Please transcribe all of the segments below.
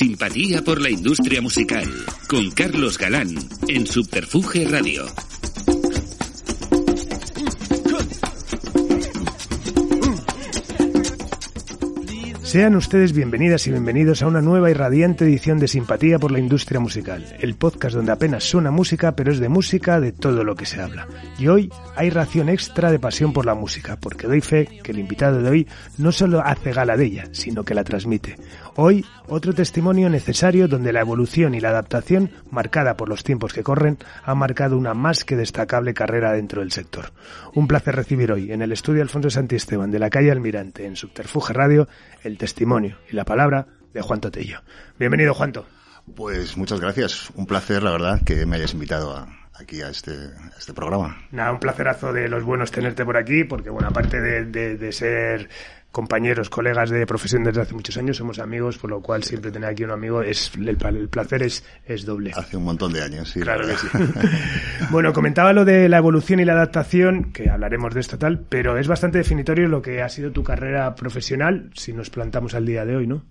Simpatía por la industria musical con Carlos Galán en Subterfuge Radio. Sean ustedes bienvenidas y bienvenidos a una nueva y radiante edición de Simpatía por la Industria Musical, el podcast donde apenas suena música, pero es de música de todo lo que se habla. Y hoy hay ración extra de pasión por la música, porque doy fe que el invitado de hoy no solo hace gala de ella, sino que la transmite. Hoy, otro testimonio necesario donde la evolución y la adaptación, marcada por los tiempos que corren, ha marcado una más que destacable carrera dentro del sector. Un placer recibir hoy en el estudio Alfonso Santisteban de la calle Almirante en Subterfuge Radio el testimonio y la palabra de Juan Totello. Bienvenido, Juanto. Pues muchas gracias. Un placer, la verdad, que me hayas invitado aquí a este, este programa. Nada, un placerazo de los buenos tenerte por aquí, porque, bueno, aparte de ser compañeros, colegas de profesión desde hace muchos años, somos amigos, por lo cual siempre tener aquí un amigo es el, placer es, es doble. Hace un montón de años, sí. Claro que sí. bueno, comentaba lo de la evolución y la adaptación, que hablaremos de esto tal, pero es bastante definitorio lo que ha sido tu carrera profesional, si nos plantamos al día de hoy, ¿no?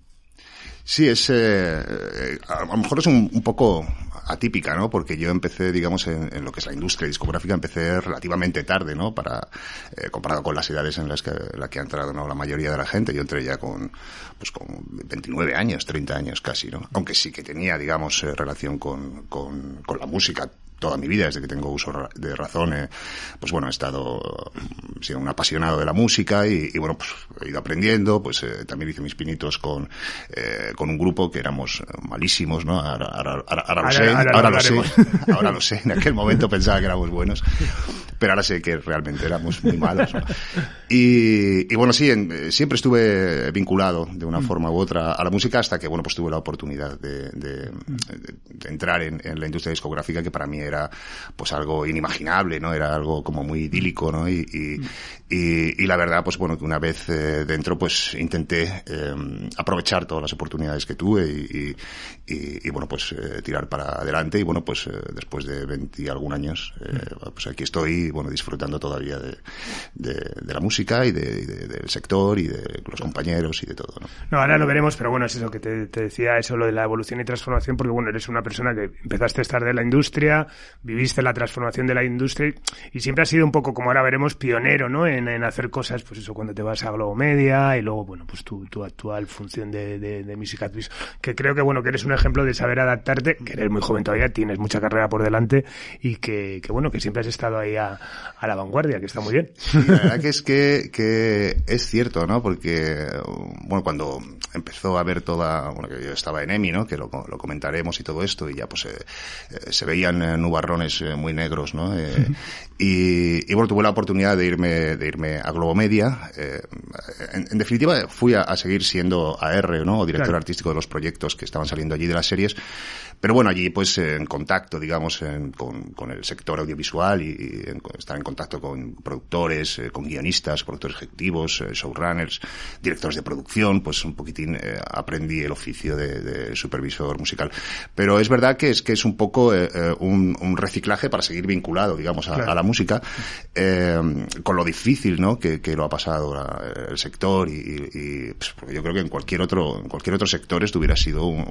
Sí, es, eh, eh, a lo mejor es un, un, poco atípica, ¿no? Porque yo empecé, digamos, en, lo que es la industria discográfica, empecé relativamente tarde, ¿no? Para, eh, comparado con las edades en las que, la que ha entrado, ¿no? La mayoría de la gente. Yo entré ya con, pues con 29 años, 30 años casi, ¿no? Aunque sí que tenía, digamos, eh, relación con, con, con la música toda mi vida, desde que tengo uso de razón, eh, pues bueno, he estado mm, siendo un apasionado de la música y, bueno, pues he ido aprendiendo, pues eh, también hice mis pinitos con, eh, con un grupo que éramos malísimos, ¿no? Ahora, ahora, ahora, lo sé, ahora, lo sé, ahora lo sé, en aquel momento pensaba que éramos buenos, pero ahora sé que realmente éramos muy malos. Y, y, bueno, sí, siempre estuve vinculado de una mm. forma u otra a la música hasta que, bueno, pues tuve la oportunidad de, de, de entrar en, en la industria discográfica que para mí era pues algo inimaginable, ¿no? Era algo como muy idílico, ¿no? Y, y, y, la verdad, pues bueno, que una vez eh, dentro, pues intenté eh, aprovechar todas las oportunidades que tuve y, y bueno, pues eh, tirar para adelante y bueno, pues después de 20 y algún años, pues aquí estoy, bueno, disfrutando todavía de, de, la música y de, del sector y de los compañeros y de todo, ¿no? No, ahora lo veremos, pero bueno, es eso que te, te decía, eso lo de la evolución y transformación, porque bueno, eres una persona que empezaste a estar de la industria, viviste la transformación de la industria y siempre has sido un poco, como ahora veremos, pionero, ¿no? En, en hacer cosas, pues eso, cuando te vas a Globo Media y luego, bueno, pues tu, tu actual función de, de, de Music que creo que, bueno, que eres un ejemplo de saber adaptarte, que eres muy joven todavía, tienes mucha carrera por delante y que, que bueno, que siempre has estado ahí a, a la vanguardia, que está muy bien. la verdad que es que, que es cierto, ¿no? Porque, bueno, cuando empezó a ver toda, bueno, que yo estaba en EMI, ¿no? Que lo, lo comentaremos y todo esto y ya pues eh, eh se veían eh, nubarrones eh, muy negros, ¿no? Eh, y, y, bueno, tuve la oportunidad de irme, de irme a Globomedia. En, en, definitiva, fui a, a, seguir siendo AR, ¿no? O director claro. artístico de los proyectos que estaban saliendo allí de las series. Pero bueno, allí pues en contacto, digamos, en, con, con, el sector audiovisual y, y en, estar en contacto con productores, eh, con guionistas, productores ejecutivos, eh, showrunners, directores de producción, pues un poquitín eh, aprendí el oficio de, de, supervisor musical. Pero es verdad que es que es un poco un, un, reciclaje para seguir vinculado, digamos, a, claro. a la música, con lo difícil, ¿no? Que, que lo ha pasado la, el sector y, y pues, porque yo creo que en cualquier otro en cualquier otro sector esto hubiera sido un,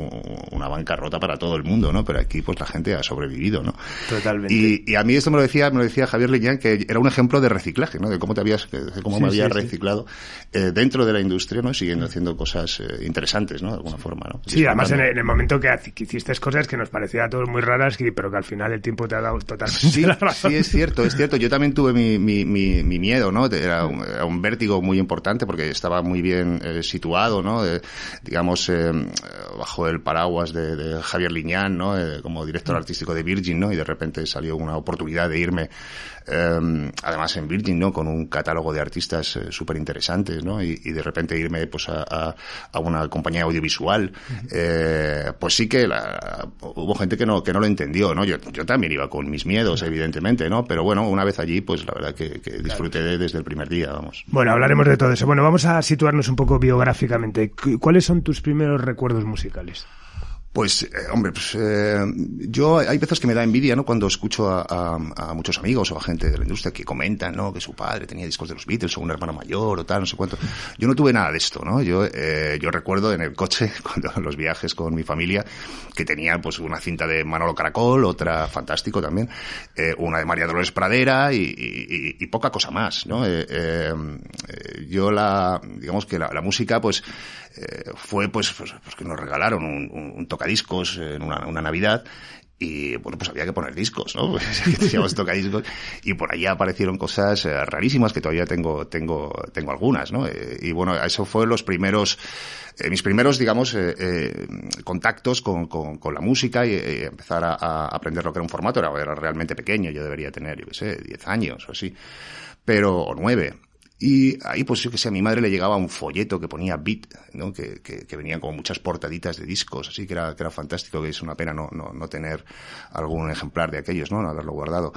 una bancarrota para todo el mundo, ¿no? Pero aquí pues la gente ha sobrevivido, ¿no? Totalmente. Y, y a mí esto me lo decía, me lo decía Javier Leñán, que era un ejemplo de reciclaje, ¿no? De cómo te habías, de cómo sí, me había sí, reciclado sí. Eh, dentro de la industria, ¿no? Siguiendo haciendo cosas eh, interesantes, ¿no? De alguna forma, ¿no? Sí, además en el, en el, momento que, hiciste cosas que nos parecía a todos muy raras, pero que al final el tiempo te ha dado totalmente sí, la razón. Sí, es cierto, es cierto. Yo también tuve mi, mi, mi, mi miedo, ¿no? Era un, era un, vértigo muy importante porque estaba muy bien eh, situado, ¿no? Digamos, eh, bajo el paraguas de, de Javier ¿no? como director artístico de Virgin, ¿no? Y de repente salió una oportunidad de irme eh, además en Virgin, ¿no? Con un catálogo de artistas eh, súper interesantes, ¿no? Y, y, de repente irme pues a, a, a una compañía audiovisual, eh, pues sí que la, hubo gente que no, que no lo entendió, ¿no? Yo, yo también iba con mis miedos, evidentemente, ¿no? Pero bueno, una vez allí, pues la verdad que, que disfruté de, desde el primer día, vamos. Bueno, hablaremos de todo eso. Bueno, vamos a situarnos un poco biográficamente. ¿Cuáles son tus primeros recuerdos musicales? Pues, eh, hombre, pues, eh, yo hay veces que me da envidia, ¿no? Cuando escucho a, muchos amigos o a gente de la industria que comentan, ¿no? Que su padre tenía discos de los Beatles o un hermano mayor o tal, no sé cuánto. Yo no tuve nada de esto, ¿no? Yo, eh, yo recuerdo en el coche, cuando los viajes con mi familia, que tenía pues una cinta de Manolo Caracol, otra fantástico también, una de María Dolores Pradera y, poca cosa más, ¿no? yo la, digamos que la, música, pues, fue pues, pues, pues, que nos regalaron un, un, un tocadiscos en una, una Navidad y bueno, pues había que poner discos, ¿no? Pues, tocadiscos y por ahí aparecieron cosas eh, rarísimas que todavía tengo, tengo, tengo algunas, ¿no? Eh, y bueno, eso fue los primeros, eh, mis primeros, digamos, contactos con, con, la música y, empezar a, aprender lo que era un formato. Era, era realmente pequeño, yo debería tener, yo qué sé, 10 años o así, pero, o 9. Y ahí, pues yo que sé, a mi madre le llegaba un folleto que ponía Beat, ¿no? Que, que, que venían como muchas portaditas de discos, así que era, que era fantástico, que es una pena no, no, no tener algún ejemplar de aquellos, ¿no? No haberlo guardado.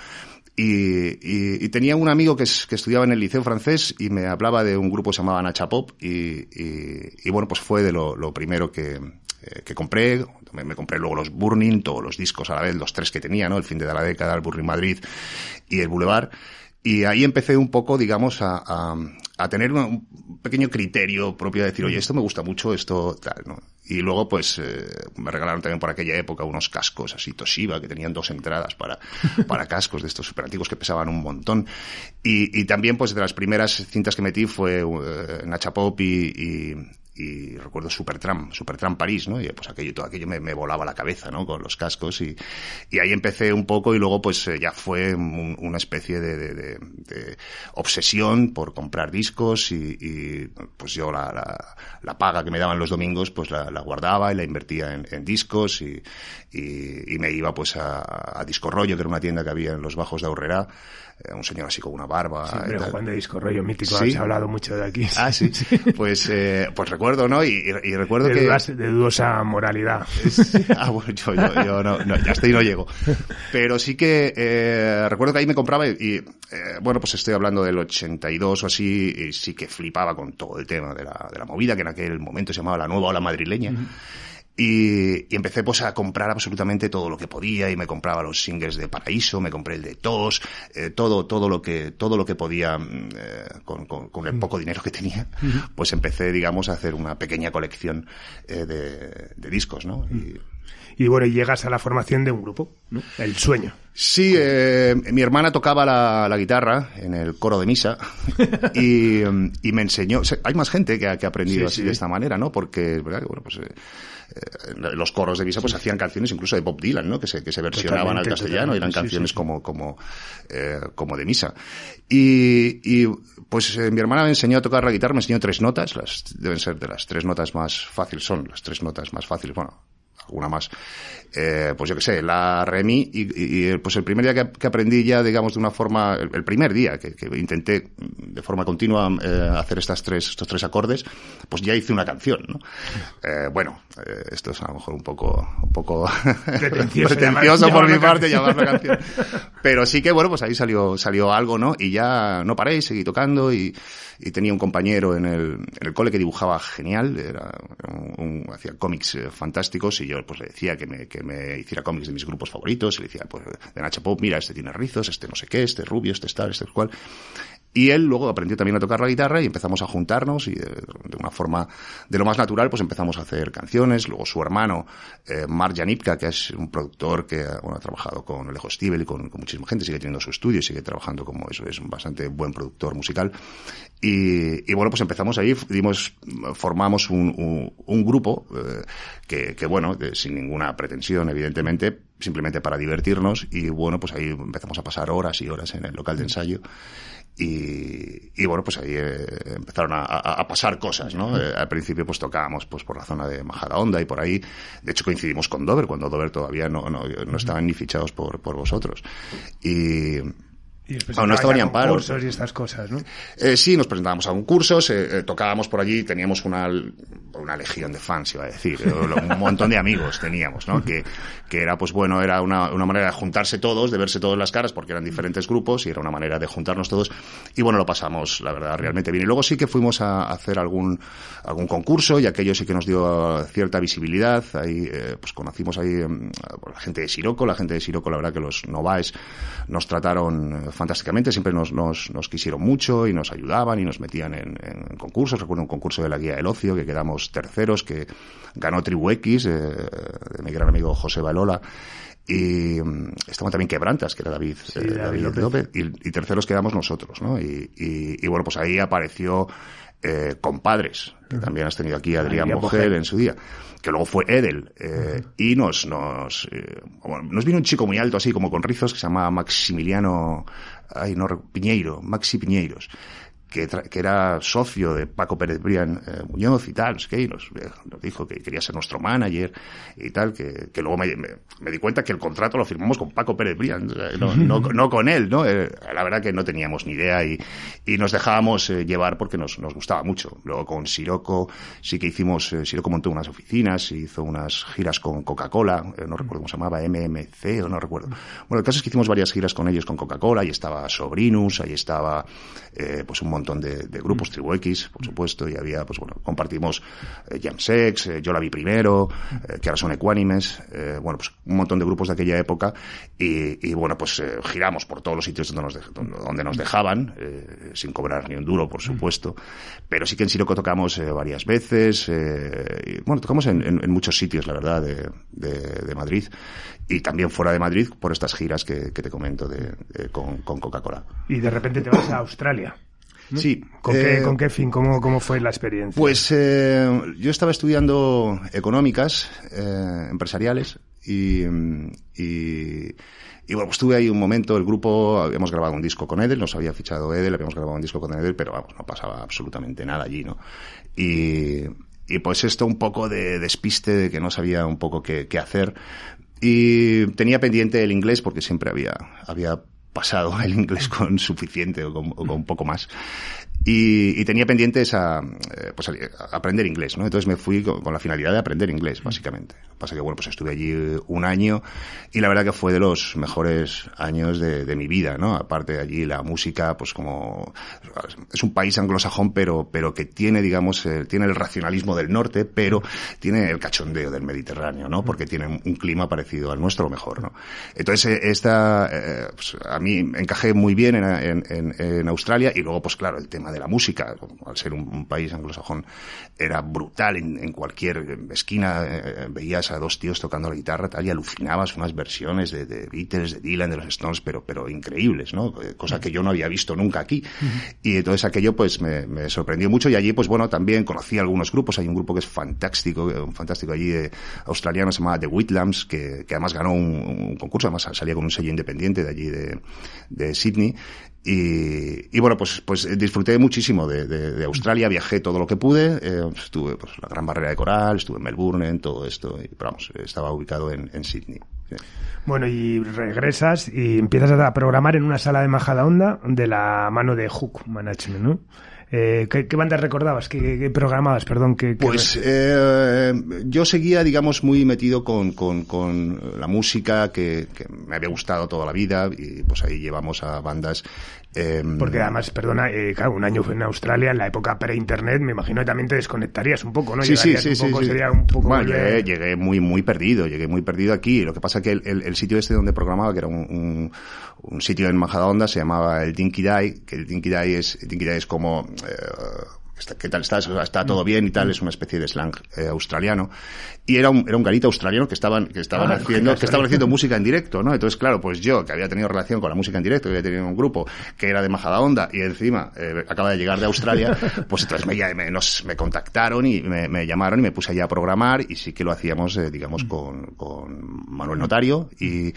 Y, y, y, tenía un amigo que, que, estudiaba en el liceo francés y me hablaba de un grupo que se llamaba Nacha Pop y, y bueno, pues fue de lo, lo primero que, eh, que compré. Me, me, compré luego los Burning, todos los discos a la vez, los tres que tenía, ¿no? El fin de la década, el Burning Madrid y el Boulevard. Y ahí empecé un poco, digamos, a, a, a tener un pequeño criterio propio de decir, oye, esto me gusta mucho, esto tal, ¿no? Y luego, pues, eh, me regalaron también por aquella época unos cascos así Toshiba, que tenían dos entradas para, para cascos de estos super antiguos que pesaban un montón. Y, y también, pues, de las primeras cintas que metí fue uh, Nacha Pop y, y y recuerdo Supertram, Supertram París, ¿no? Y pues aquello, todo aquello me, volaba la cabeza, ¿no? Con los cascos y, y ahí empecé un poco y luego pues eh, ya fue un, una especie de, obsesión por comprar discos y, pues yo la, la, paga que me daban los domingos pues la, guardaba y la invertía en, discos y, y, me iba pues a, a Disco Rollo, que era una tienda que había en los bajos de Aurrera, un señor así con una barba. Siempre Juan de Disco Rollo mítico, ¿Sí? has hablado mucho de aquí. Ah, sí. Pues, eh, pues recuerdo, ¿no? Y, y recuerdo de que... Dudas, de dudosa moralidad. ah, bueno, yo, yo, yo no, no, ya estoy no llego. Pero sí que eh, recuerdo que ahí me compraba y, y eh, bueno, pues estoy hablando del 82 o así, y sí que flipaba con todo el tema de la, de la movida, que en aquel momento se llamaba la nueva ola madrileña. Y, y, empecé pues a comprar absolutamente todo lo que podía y me compraba los singles de Paraíso, me compré el de Tos, eh, todo, todo lo que, todo lo que podía eh, con, con, con, el poco dinero que tenía, pues empecé, digamos, a hacer una pequeña colección eh, de, de, discos, ¿no? Y, y bueno, llegas a la formación de un grupo, ¿no? El sueño. Sí, eh, mi hermana tocaba la, la, guitarra en el coro de misa y, y me enseñó. O sea, hay más gente que ha, que ha aprendido sí, así sí. de esta manera, ¿no? Porque, ¿verdad? Bueno, pues eh, eh, los coros de misa pues hacían canciones incluso de Bob Dylan, ¿no? Que se, que se versionaban al castellano y eran canciones sí, sí. como, como, eh, como de misa. Y, y pues eh, mi hermana me enseñó a tocar la guitarra, me enseñó tres notas, las deben ser de las tres notas más fáciles, son las tres notas más fáciles, bueno, alguna más. Eh, pues yo qué sé, la Remi, y, y, pues el primer día que, que, aprendí ya, digamos, de una forma, el, el primer día que, que, intenté de forma continua eh, hacer estas tres, estos tres acordes, pues ya hice una canción, ¿no? Eh, bueno, eh, esto es a lo mejor un poco, un poco pretencioso, pretencioso por mi parte llamarlo canción. Pero sí que, bueno, pues ahí salió, salió algo, ¿no? Y ya no paré, seguí tocando y, y tenía un compañero en el, en el cole que dibujaba genial, era un, un hacía cómics eh, fantásticos y yo pues le decía que me, que me hiciera cómics de mis grupos favoritos y le decía, pues de Nacha Pop, mira, este tiene rizos, este no sé qué, este rubio, este tal, este cual. Y él luego aprendió también a tocar la guitarra y empezamos a juntarnos y de, de, una forma de lo más natural pues empezamos a hacer canciones. Luego su hermano, eh, Mark Janipka, que es un productor que bueno, ha trabajado con Alejo Stivel y con, con, muchísima gente, sigue teniendo su estudio y sigue trabajando como eso, es un bastante buen productor musical. Y, y bueno, pues empezamos ahí, dimos, formamos un, un, un grupo eh, que, que, bueno, de, sin ninguna pretensión, evidentemente, simplemente para divertirnos y bueno, pues ahí empezamos a pasar horas y horas en el local de ensayo. Y, y, bueno, pues ahí eh, empezaron a, a, a, pasar cosas, ¿no? Eh, al principio pues tocábamos pues por la zona de Majadahonda y por ahí. De hecho coincidimos con Dover, cuando Dover todavía no, no, no estaban ni fichados por, por vosotros. Y, Y Aún no estabais estaba ni a Amparo. concursos y estas cosas, ¿no? Eh, sí, nos presentábamos a concursos, eh, eh, tocábamos por allí, teníamos una, una legión de fans, iba a decir, eh, un montón de amigos teníamos, ¿no? Que, que era, pues bueno, era una, una manera de juntarse todos, de verse todos las caras, porque eran diferentes grupos y era una manera de juntarnos todos. Y bueno, lo pasamos, la verdad, realmente bien. Y luego sí que fuimos a hacer algún, algún concurso y aquello sí que nos dio cierta visibilidad. Ahí, eh, pues conocimos ahí eh, a la gente de Siroco, la gente de Siroco, la verdad que los Novaes nos trataron eh, fantásticamente, siempre nos, nos, nos quisieron mucho y nos ayudaban y nos metían en, en concursos. Recuerdo un concurso de la Guía del Ocio que quedamos terceros, que ganó Tribu X, eh, de mi gran amigo José Balola. Y mm, estaba también Quebrantas, que era David, Sí, eh, David David López. Y, y terceros quedamos nosotros, ¿no? Y, y, y bueno, pues ahí apareció eh, Compadres, que también has tenido aquí Adrián Adrián Bogel Bogel. en su día, que luego fue Edel, eh, y nos, nos, eh, bueno, nos vino un chico muy alto, así como con rizos, que se llamaba Maximiliano, ay, no, Piñeiro, Maxi Piñeiros, que, que era socio de Paco Pérez Brián eh, Muñoz y tal, y nos, eh, nos dijo que quería ser nuestro manager y tal, que, que luego me, me- me di cuenta que el contrato lo firmamos con Paco Pérez Brián, no, no, no con él, ¿no? Eh, la verdad que no teníamos ni idea y, y nos dejábamos eh, llevar porque nos, nos gustaba mucho. Luego con Siroco sí que hicimos, eh, Siroco montó unas oficinas, hizo unas giras con Coca-Cola, eh, no recuerdo cómo se llamaba, MMC o no recuerdo. Bueno, el caso es que hicimos varias giras con ellos con Coca-Cola, ahí estaba Sobrinus, ahí estaba pues un montón de, de grupos, Tribu X, por supuesto, y había, pues bueno, compartimos eh, Jam Sex, eh, Yo la vi primero, eh, que ahora son ecuánimes, eh, bueno, pues un montón de grupos de aquella época, y, y bueno, pues eh, giramos por todos los sitios donde nos, dej- donde, nos dejaban, sin cobrar ni un duro, por supuesto, pero sí que en Siroco tocamos varias veces, y, bueno, tocamos en, en- en muchos sitios, la verdad, de, de- de Madrid, y también fuera de Madrid por estas giras que, que te comento de, de- con, con Coca-Cola. Y de repente te vas a Australia. Sí. ¿Con, eh, qué, ¿Con qué fin? ¿Cómo, ¿Cómo fue la experiencia? Pues eh, yo estaba estudiando económicas eh, empresariales y, y, y, bueno, pues estuve ahí un momento, el grupo, habíamos grabado un disco con Edel, nos había fichado Edel, habíamos grabado un disco con Edel, pero vamos, no pasaba absolutamente nada allí, ¿no? Y, y pues esto un poco de despiste, de que no sabía un poco qué, qué hacer. Y tenía pendiente el inglés porque siempre había, había pasado el inglés con suficiente o con, o con poco más. Y, y tenía pendiente esa, eh, pues, a- aprender inglés, ¿no? Entonces me fui con, con la finalidad de aprender inglés, básicamente. Lo que Pasa que, bueno, pues estuve allí un año y la verdad que fue de los mejores años de, de mi vida, ¿no? Aparte de allí la música, pues como, es un país anglosajón, pero, pero que tiene, digamos, eh, tiene el racionalismo del norte, pero tiene el cachondeo del Mediterráneo, ¿no? Porque tiene un, clima parecido al nuestro, mejor, ¿no? Entonces, eh, esta, eh, pues, a mí encajé muy bien en, en, en- en Australia y luego, pues claro, el tema de la música, al ser un, un país anglosajón, era brutal en, en cualquier esquina, eh, veías a dos tíos tocando la guitarra tal y alucinabas unas versiones de, de Beatles, de Dylan, de los Stones, pero, pero increíbles, ¿no? Eh, Cosa que yo no había visto nunca aquí. Y entonces aquello pues me, me sorprendió mucho y allí pues bueno también conocí algunos grupos, hay un grupo que es fantástico, eh, un fantástico allí de australiano se llama The Whitlams, que, que además ganó un, un concurso, además salía con un sello independiente de allí de, de Sydney. Y, y bueno, pues, pues disfruté muchísimo de, de, de Australia, viajé todo lo que pude, eh, estuve pues la Gran Barrera de Coral, estuve en Melbourne, en todo esto, y, pero vamos, estaba ubicado en, en Sydney. Bueno, y regresas y empiezas a programar en una sala de Majadahonda de la mano de Hook Management, ¿no? Eh, ¿qué, qué bandas recordabas? ¿Qué, qué programabas? Perdón, ¿qué, Pues eh, yo seguía, digamos, muy metido con, con, con la música que, que me había gustado toda la vida y pues ahí llevamos a bandas. Eh, Porque además, perdona, eh, claro, un año en Australia, en la época pre-internet, me imagino que también te desconectarías un poco, ¿no? Sí, sí, Llegarías sí, un poco, sí. sería un poco... Bueno, llegué, llegué muy, muy perdido, llegué muy perdido aquí. Lo que pasa que el, el- el sitio este donde programaba, que era un, un, un sitio en Majadahonda, se llamaba el Dinky Die, que el Dinky Die es, el Dinky Die es como, eh, ¿qué tal estás? O sea, Está todo bien y tal, es una especie de slang eh, australiano. Y era un, era un garito australiano que estaban, que estaban Ah, haciendo, que estaban haciendo música en directo, ¿no? Entonces, claro, pues yo, que había tenido relación con la música en directo, que había tenido un grupo que era de Majadahonda y encima eh, acaba de llegar de Australia, pues entonces me, me- nos, me contactaron y me, me llamaron y me puse allí a programar y sí que lo hacíamos, eh, digamos, con, con Manuel Notario y,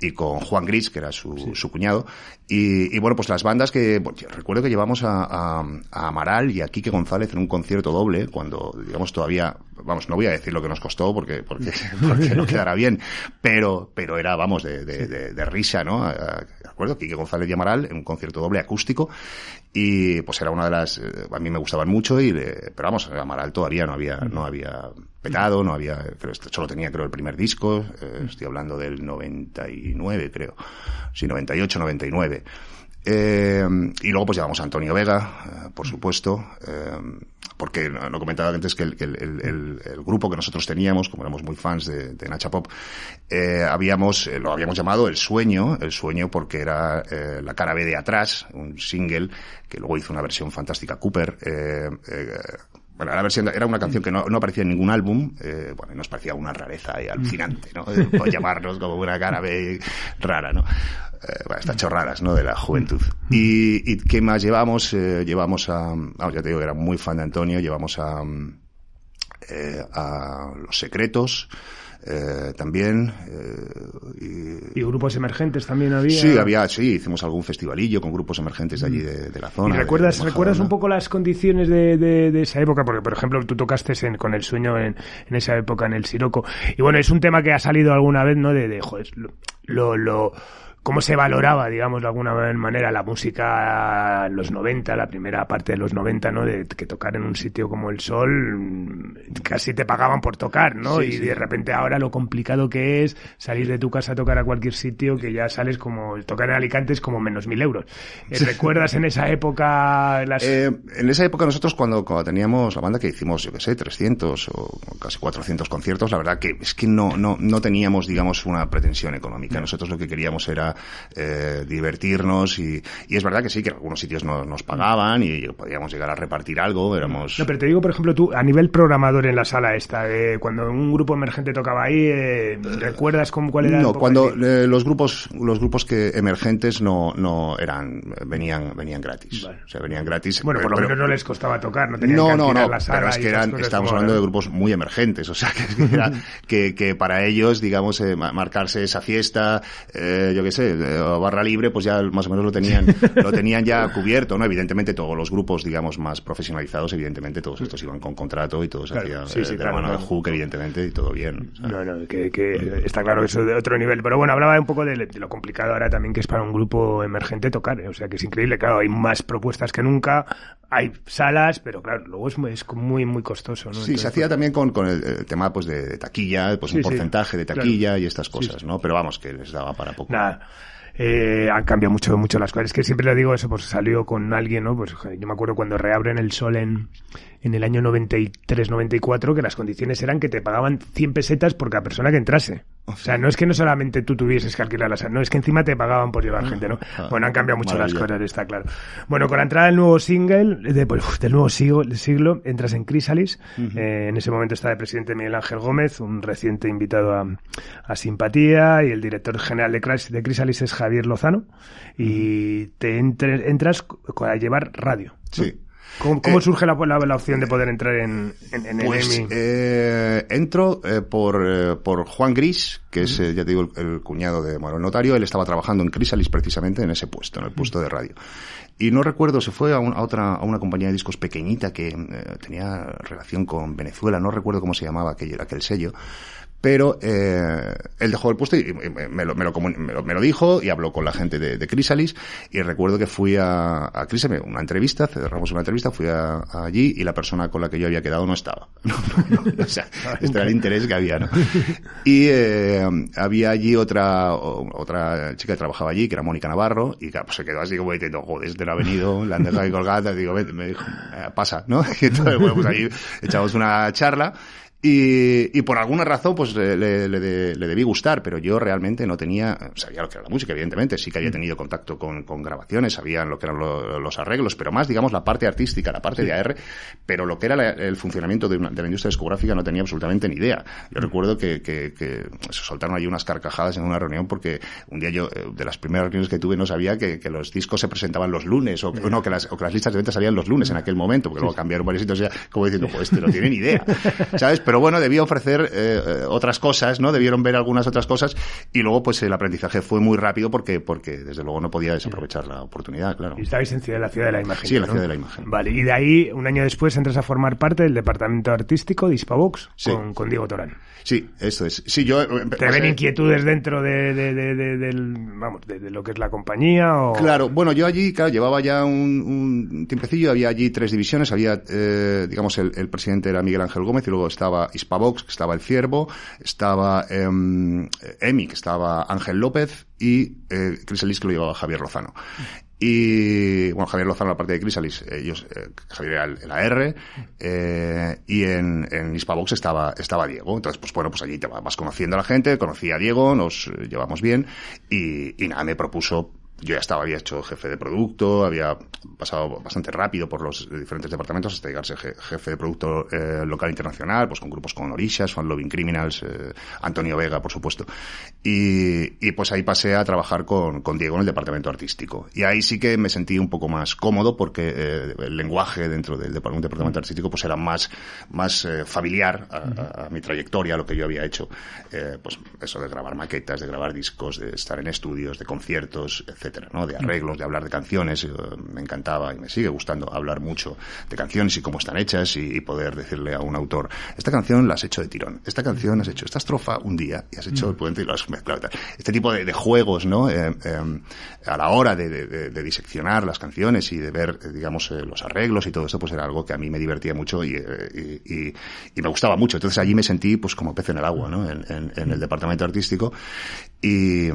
y con Juan Gris, que era su, su cuñado. Y, y bueno, pues las bandas que, bueno, yo recuerdo que llevamos a, a, a Amaral y a Quique González en un concierto doble, cuando, digamos, todavía vamos, no voy a decir lo que nos costó porque, porque, porque no quedará bien, pero, pero era, vamos, de, de, de, de risa, ¿no? ¿De acuerdo? Quique González y Amaral en un concierto doble acústico y pues era una de las, eh, a mí me gustaban mucho y, pero vamos, Amaral todavía no había, no había petado, no había, pero solo tenía creo el primer disco, eh, estoy hablando del 99 creo, sí, 98, 99. Eh, y luego pues llevamos a Antonio Vega, eh, por supuesto, eh, porque no, comentaba antes que, el, grupo que nosotros teníamos, como éramos muy fans de, de Nacha Pop, eh, habíamos, lo habíamos llamado El Sueño, El Sueño porque era la cara B de atrás, un single que luego hizo una versión fantástica Cooper, bueno, la versión era una canción que no, no aparecía en ningún álbum, eh, bueno, nos parecía una rareza y alucinante, ¿no? Por llamarnos como una cara B rara, ¿no? Eh, bueno, estas chorradas, ¿no? De la juventud. Y, y ¿qué más llevamos? Eh, llevamos a, ya te digo, era muy fan de Antonio, llevamos a, eh, a Los Secretos, eh, también. Eh, y, y, grupos emergentes también había? Sí, había, sí, hicimos algún festivalillo con grupos emergentes de allí de, de la zona. ¿Y recuerdas, de, de ¿recuerdas un poco las condiciones de, de, esa época? Porque, por ejemplo, tú tocaste en, con el sueño en, en, esa época en el Siroco. Y bueno, es un tema que ha salido alguna vez, ¿no? De, de joder, lo, lo cómo se valoraba, digamos, de alguna manera la música en los 90, la primera parte de los 90, ¿no? De que tocar en un sitio como el Sol casi te pagaban por tocar, ¿no? Sí, y sí. de repente ahora lo complicado que es salir de tu casa a tocar a cualquier sitio que ya sales como tocar en Alicante es como menos mil euros. Sí. ¿Recuerdas en esa época las... Eh, en esa época nosotros cuando, cuando teníamos la banda que hicimos, yo qué sé, 300 o casi 400 conciertos, la verdad que es que no, no, no teníamos, digamos, una pretensión económica. Nosotros lo que queríamos era eh, divertirnos y, y, es verdad que sí, que en algunos sitios no, nos pagaban y podíamos llegar a repartir algo, éramos... No, pero te digo, por ejemplo, tú, a nivel programador en la sala esta, eh, cuando un grupo emergente tocaba ahí, eh, ¿recuerdas cómo, cuál era No, cuando eh, los grupos los grupos que emergentes no, no eran, venían venían gratis. Vale. O sea, venían gratis. Bueno, por lo menos no les costaba tocar, no tenían no, que no, no, la sala pero es que eran, estamos hablando de grupos muy emergentes, o sea, que, era, que, que para ellos, digamos, eh, marcarse esa fiesta, yo qué sé, barra libre, pues ya más o menos lo tenían, lo tenían ya cubierto, ¿no? Evidentemente todos los grupos, digamos, más profesionalizados, evidentemente todos estos iban con contrato y todos claro, hacían sí, sí, de claro, mano claro. de Hook, evidentemente, y todo bien. No, no, que, que, está claro que eso es de otro nivel. Pero bueno, hablaba un poco de, de, lo complicado ahora también que es para un grupo emergente tocar, ¿eh? o sea que es increíble, claro, hay más propuestas que nunca, hay salas, pero claro, luego es, es muy, muy costoso, ¿no? Sí, Entonces, se hacía también con, con el, el, tema pues de, de taquilla, pues Sí, un porcentaje de taquilla y estas cosas. ¿no? Pero vamos, que les daba para poco. Nada. Eh, han cambiado mucho, mucho las cosas. Es que siempre le digo eso, pues salió con alguien, ¿no? Pues yo me acuerdo cuando reabren el sol en, en el año 93-94, que las condiciones eran que te pagaban 100 pesetas por cada persona que entrase. O sea, no es que no solamente tú tuvieses que alquilar la sala, no, es que encima te pagaban por llevar gente, ¿no? Bueno, han cambiado mucho Maravilla. las cosas, está claro. Bueno, con la entrada del nuevo single, de, pues, del nuevo siglo, siglo, entras en Chrysalis. Uh -huh. eh, en ese momento está de presidente Miguel Ángel Gómez, un reciente invitado a, a Simpatía, y el director general de, de Chrysalis es Javier Lozano, y te entre, entras a llevar radio. Sí. ¿Cómo, cómo eh, surge la, la, la, opción de poder entrar en, en, en pues, el EMI? Eh, entro eh, por, eh, por Juan Gris, que es, ya te digo, el, el cuñado de Manuel Notario. Él estaba trabajando en Crisalis precisamente en ese puesto, en el puesto de radio. Y no recuerdo, se fue a, un, a otra, a una compañía de discos pequeñita que eh, tenía relación con Venezuela, no recuerdo cómo se llamaba aquel, aquel sello pero eh, él dejó el puesto y me lo, me, lo, me, lo, me lo, dijo y habló con la gente de, de Chrysalis y recuerdo que fui a, a Chrysalis, una entrevista, cerramos una entrevista, fui a, a, allí y la persona con la que yo había quedado no estaba. O sea, este era el interés que había, ¿no? Y eh, había allí otra otra chica que trabajaba allí, que era Mónica Navarro, y pues se quedó así como diciendo, joder, este no ha venido, la han dejado ahí colgada, digo, me dijo, eh, pasa, ¿no? Y entonces, bueno, pues ahí echamos una charla y, y por alguna razón, pues le, le, le, le, debí gustar, pero yo realmente no tenía, sabía lo que era la música, evidentemente, sí que había tenido contacto con, con grabaciones, sabían lo que eran lo, los arreglos, pero más, digamos, la parte artística, la parte sí. de AR, pero lo que era la, el funcionamiento de, una, de, la industria discográfica no tenía absolutamente ni idea. Yo recuerdo que, que, que, se soltaron allí unas carcajadas en una reunión porque un día yo, eh, de las primeras reuniones que tuve, no sabía que, que los discos se presentaban los lunes, o, no, que las, o que las listas de ventas salían los lunes en aquel momento, porque luego cambiaron varios sitios, ya, como diciendo, pues este no tiene ni idea, ¿sabes? Pero bueno, debía ofrecer eh, eh, otras cosas, ¿no? Debieron ver algunas otras cosas y luego pues el aprendizaje fue muy rápido porque, porque desde luego no podía desaprovechar la oportunidad, claro. Y estabais en la ciudad de la imagen. Sí, en la ciudad de la imagen. Vale, y de ahí, un año después, entras a formar parte del departamento artístico de Hispavox con, con, Diego Torán. Sí, esto es. Sí, yo... ¿Te ven inquietudes dentro de, de, de, del, vamos, de, lo que es la compañía o...? Claro, bueno, yo allí, claro, llevaba ya un, un tiempecillo, había allí tres divisiones, había, eh, digamos, el, el, presidente era Miguel Ángel Gómez y luego estaba Hispavox, que estaba El Ciervo, estaba eh, EMI, que estaba Ángel López y eh, Crisalis, que lo llevaba Javier Lozano. Y, bueno, Javier Lozano, la parte de Crisalis, ellos, eh, Javier era el, AR, eh, y en, en Hispavox estaba, estaba Diego. Entonces, pues bueno, pues allí te vas conociendo a la gente, conocí a Diego, nos llevamos bien, y, y nada, me propuso yo ya estaba, había hecho jefe de producto, había pasado bastante rápido por los diferentes departamentos hasta llegarse jefe de producto eh, local internacional, pues con grupos como Orishas, Fan Loving Criminals, eh, Antonio Vega, por supuesto. Y, y, pues ahí pasé a trabajar con, con, Diego en el departamento artístico. Y ahí sí que me sentí un poco más cómodo porque eh, el lenguaje dentro del departamento, departamento artístico pues era más, más familiar a, a, a, mi trayectoria, a lo que yo había hecho. Pues eso de grabar maquetas, de grabar discos, de estar en estudios, de conciertos, etc ¿no? De arreglos, de hablar de canciones. Eh, me encantaba y me sigue gustando hablar mucho de canciones y cómo están hechas y, poder decirle a un autor, esta canción la has hecho de tirón, esta canción has hecho esta estrofa un día y has hecho el puente y lo has mezclado. Este tipo de, de juegos, ¿no? Eh, eh, a la hora de, de, de, diseccionar las canciones y de ver, digamos, los arreglos y todo esto, pues era algo que a mí me divertía mucho y, y, y me gustaba mucho. Entonces allí me sentí, pues, como pez en el agua, ¿no? En, en, en el departamento artístico y,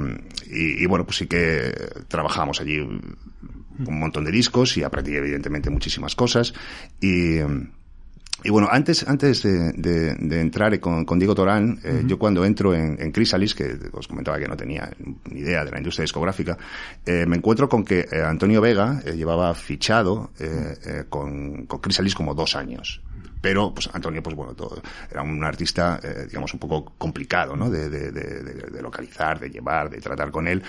y, bueno, pues sí que trabajamos allí un montón de discos y aprendí evidentemente muchísimas cosas. Y y bueno, antes, antes de, de, de entrar con, con, Diego Torán, eh, uh -huh. yo cuando entro en, en, Chrysalis, que os comentaba que no tenía ni idea de la industria discográfica, eh, me encuentro con que eh, Antonio Vega llevaba fichado con, con Chrysalis como dos años pero pues Antonio pues bueno todo, era un artista eh, digamos un poco complicado no de, de, de, de, localizar de llevar de tratar con él.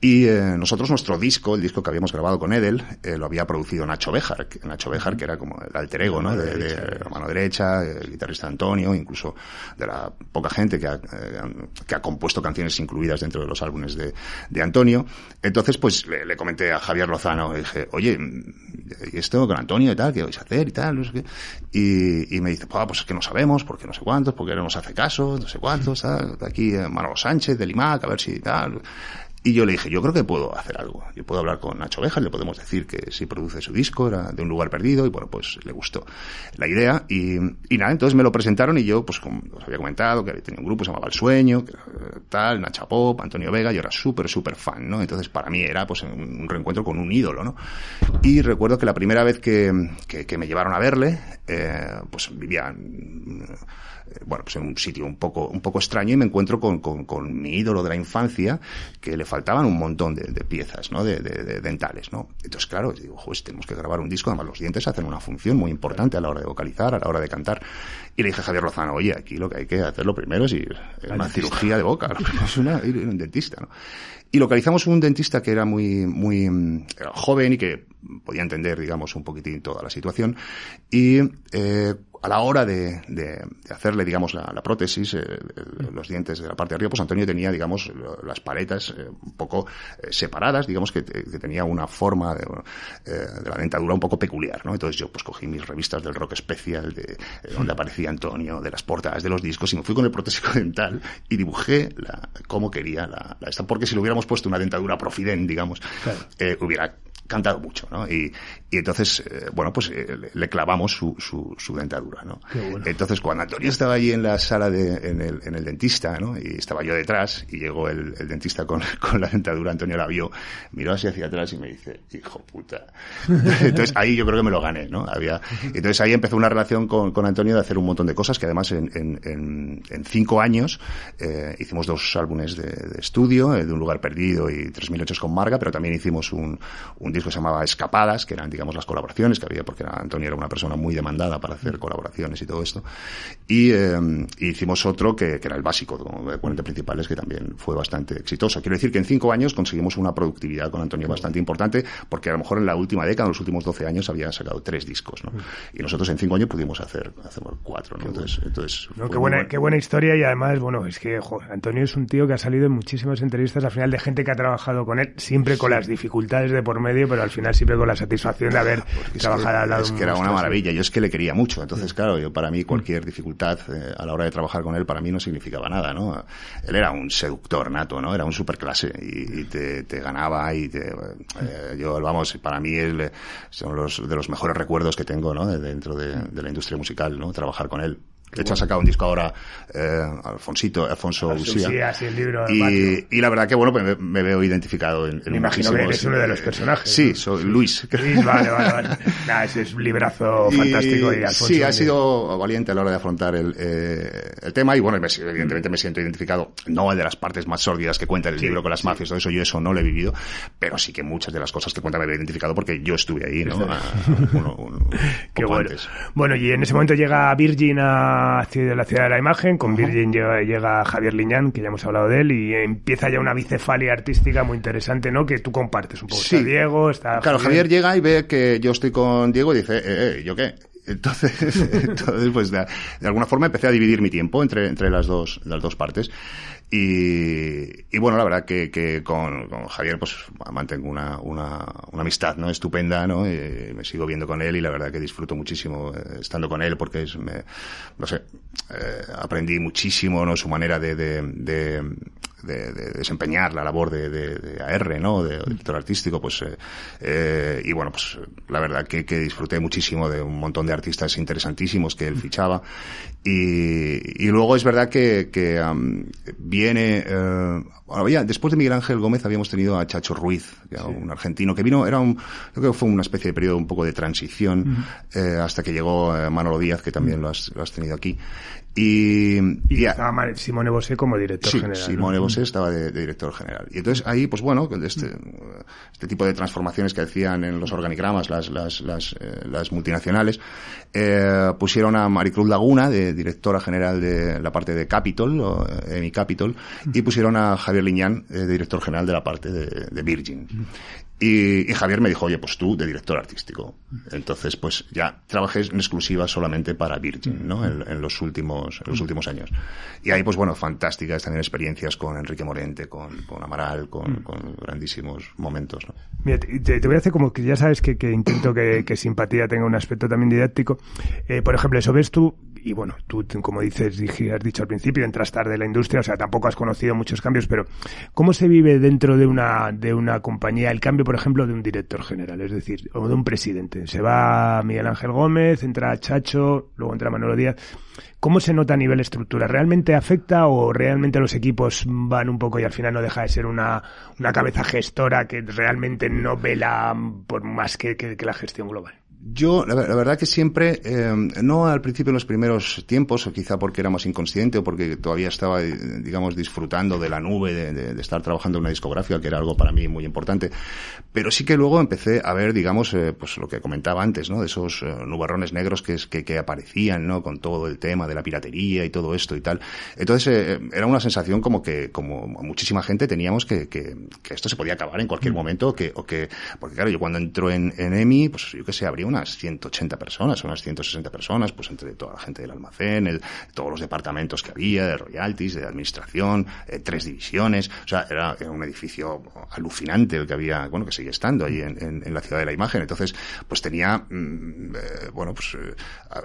Y eh, nosotros nuestro disco el disco que habíamos grabado con Edel eh, lo había producido Nacho Bejar Nacho Bejar que era como el alter ego no de, la mano derecha el guitarrista Antonio incluso de la poca gente que ha, que ha compuesto canciones incluidas dentro de los álbumes de, de Antonio. Entonces pues le, le comenté a Javier Lozano y dije oye y esto con Antonio y tal qué vais a hacer y tal no sé qué y y, me dice, pues es que no sabemos, porque no sé cuántos, porque no nos hace caso, no sé cuántos, aquí eh, Manolo Sánchez del IMAC, a ver si tal. Y yo le dije, yo creo que puedo hacer algo. Yo puedo hablar con Nacho Vejas, le podemos decir que si produce su disco, era de un lugar perdido, y bueno, pues le gustó la idea. Y, nada, entonces me lo presentaron y yo, pues como os había comentado, que tenía un grupo, se llamaba El Sueño, que, tal, Nacha Pop, Antonio Vega, yo era súper, súper fan, ¿no? Entonces para mí era pues un reencuentro con un ídolo, ¿no? Y recuerdo que la primera vez que, que, que me llevaron a verle, eh, pues vivía bueno, pues en un sitio un poco, un poco extraño y me encuentro con, con, con mi ídolo de la infancia que le faltaban un montón de, de piezas, ¿no? De, de, de, dentales, ¿no? Entonces, claro, digo, pues tenemos que grabar un disco, además los dientes hacen una función muy importante a la hora de vocalizar, a la hora de cantar. Y le dije a Javier Lozano, oye, aquí lo que hay que hacer lo primero es ir a una cirugía de boca, es una, ir a un dentista, ¿no? Y localizamos un dentista que era muy, muy era joven y que podía entender, digamos, un poquitín toda la situación. Y eh, a la hora de, de, de hacerle, digamos, la, la prótesis, eh, los dientes de la parte de arriba, pues Antonio tenía, digamos, las paletas eh, un poco eh, separadas, digamos, que, que, tenía una forma de, eh, de, la dentadura un poco peculiar, ¿no? Entonces yo, pues cogí mis revistas del rock especial, de, donde aparecía Antonio, de las portadas de los discos, y me fui con el protésico dental y dibujé la, cómo quería la, la esta, porque si le hubiéramos puesto una dentadura profiden, digamos, claro. hubiera cantado mucho, ¿no? Y, y entonces, eh, bueno, pues eh, le, clavamos su, su, su dentadura, ¿no? Bueno. Entonces, cuando Antonio estaba allí en la sala de, en el, en el dentista, ¿no? Y estaba yo detrás, y llegó el, el dentista con, con, la dentadura, Antonio la vio, miró así hacia atrás y me dice, hijo puta. entonces, ahí yo creo que me lo gané, ¿no? Había, entonces ahí empezó una relación con, con Antonio de hacer un montón de cosas, que además en, en, en, en cinco años, eh, hicimos dos álbumes de, de estudio, de Un lugar perdido y Tres mil hechos con Marga, pero también hicimos un, un un disco que se llamaba Escapadas, que eran, digamos, las colaboraciones que había, porque Antonio era una persona muy demandada para hacer colaboraciones y todo esto. Y eh, hicimos otro que, que, era el básico, de 40 principales, que también fue bastante exitoso. Quiero decir que en cinco años conseguimos una productividad con Antonio bastante importante, porque a lo mejor en la última década, en los últimos 12 años, había sacado tres discos, ¿no? Y nosotros en cinco años pudimos hacer, hacer cuatro, ¿no? Entonces, entonces qué, buena, qué buena historia y además, bueno, es que Antonio es un tío que ha salido en muchísimas entrevistas al final de gente que ha trabajado con él, siempre con las dificultades de por medio, pero al final siempre con la satisfacción de haber trabajado al lado Es que era una maravilla, yo es que le quería mucho, entonces claro, yo para mí cualquier dificultad eh, a la hora de trabajar con él para mí no significaba nada, ¿no? Él era un seductor nato, ¿no? Era un superclase y, y te, te, ganaba y te, eh, yo, vamos, para mí él son los de los mejores recuerdos que tengo, ¿no? De, dentro de, de la industria musical, ¿no? Trabajar con él. De hecho, ha sacado un disco ahora eh, Alfonsito, Alfonso Usía. Sí, el libro y, y, la verdad que, bueno, me, me veo identificado en, en Me imagino que eres uno de los personajes. Sí, soy Luis. Luis, vale, vale, vale. Nah, ese es un librazo y, fantástico. Y Alfonso sí, ha sido valiente a la hora de afrontar el, eh, el tema y, bueno, me, evidentemente me siento identificado, no el de las partes más sórdidas que cuenta el sí, libro con las sí. mafias, todo eso, yo eso no lo he vivido, pero sí que muchas de las cosas que cuenta me he identificado porque yo estuve ahí, ¿no? a, uno, uno, Qué bueno. Antes. Bueno, y en ese momento llega Virgin a la ciudad de la imagen, con Virgin llega, llega, Javier Liñán, que ya hemos hablado de él, y empieza ya una bicefalia artística muy interesante, ¿no? Que tú compartes un poco. Sí. Está Diego, está... Claro, Javier. Javier llega y ve que yo estoy con Diego y dice, eh, eh, ¿yo qué? Entonces, entonces pues de, de, alguna forma empecé a dividir mi tiempo entre, entre las dos, las dos partes. Y, y bueno, la verdad que, que con, con, Javier pues mantengo una, una, una amistad no estupenda, ¿no? Y me sigo viendo con él y la verdad que disfruto muchísimo eh, estando con él porque es, me, no sé, eh, aprendí muchísimo, ¿no? Su manera de, de, de de, de, desempeñar la labor de, de, de AR, ¿no? De director artístico, pues, eh, eh, y bueno, pues la verdad que, que, disfruté muchísimo de un montón de artistas interesantísimos que él fichaba. Y, y luego es verdad que, que um, viene, eh, bueno, ya, después de Miguel Ángel Gómez habíamos tenido a Chacho Ruiz, que era sí. un argentino que vino, era un, yo creo que fue una especie de periodo un poco de transición, uh -huh. eh, hasta que llegó eh, Manolo Díaz, que también uh -huh. lo, has, lo has tenido aquí. Y, y, y estaba Simone Bosé como director sí, general. Simone ¿no? Bosé estaba de, de, director general. Y entonces ahí, pues bueno, este, este tipo de transformaciones que hacían en los organigramas las, las, las, eh, las multinacionales, eh, pusieron a Maricruz Laguna, de directora general de la parte de Capitol, o EMI Capitol, y pusieron a Javier Liñán, eh, de director general de la parte de, de Virgin. Y, y, Javier me dijo, oye, pues tú de director artístico. Entonces, pues ya trabajé en exclusiva solamente para Virgin, ¿no? En, en los últimos, en los últimos años. Y ahí, pues bueno, fantásticas también experiencias con Enrique Morente, con, con Amaral, con, con, grandísimos momentos, ¿no? Mira, te, te, voy a hacer como que ya sabes que, que intento que, que, simpatía tenga un aspecto también didáctico. Eh, por ejemplo, eso ves tú, y bueno, tú, como dices, has dicho al principio, entras tarde en la industria, o sea, tampoco has conocido muchos cambios, pero ¿cómo se vive dentro de una, de una compañía el cambio, por ejemplo, de un director general, es decir, o de un presidente? Se va Miguel Ángel Gómez, entra Chacho, luego entra Manolo Díaz. ¿Cómo se nota a nivel estructura? ¿Realmente afecta o realmente los equipos van un poco y al final no deja de ser una, una cabeza gestora que realmente no vela por más que, que, que la gestión global? Yo, la, la, verdad que siempre, eh, no al principio en los primeros tiempos, o quizá porque era más inconsciente o porque todavía estaba, digamos, disfrutando de la nube, de, de, de, estar trabajando en una discografía, que era algo para mí muy importante, pero sí que luego empecé a ver, digamos, eh, pues lo que comentaba antes, ¿no? De esos eh, nubarrones negros que, que, que, aparecían, ¿no? Con todo el tema de la piratería y todo esto y tal. Entonces, eh, era una sensación como que, como muchísima gente teníamos que, que, que esto se podía acabar en cualquier momento, o que, o que, porque claro, yo cuando entro en, en EMI, pues yo que sé, habría unas 180 personas, unas 160 personas, pues entre toda la gente del almacén, el, todos los departamentos que había, de royalties, de administración, eh, tres divisiones, o sea, era, era, un edificio alucinante el que había, bueno, que sigue estando ahí en, en, en la ciudad de la imagen, entonces, pues tenía, mmm, eh, bueno, pues eh,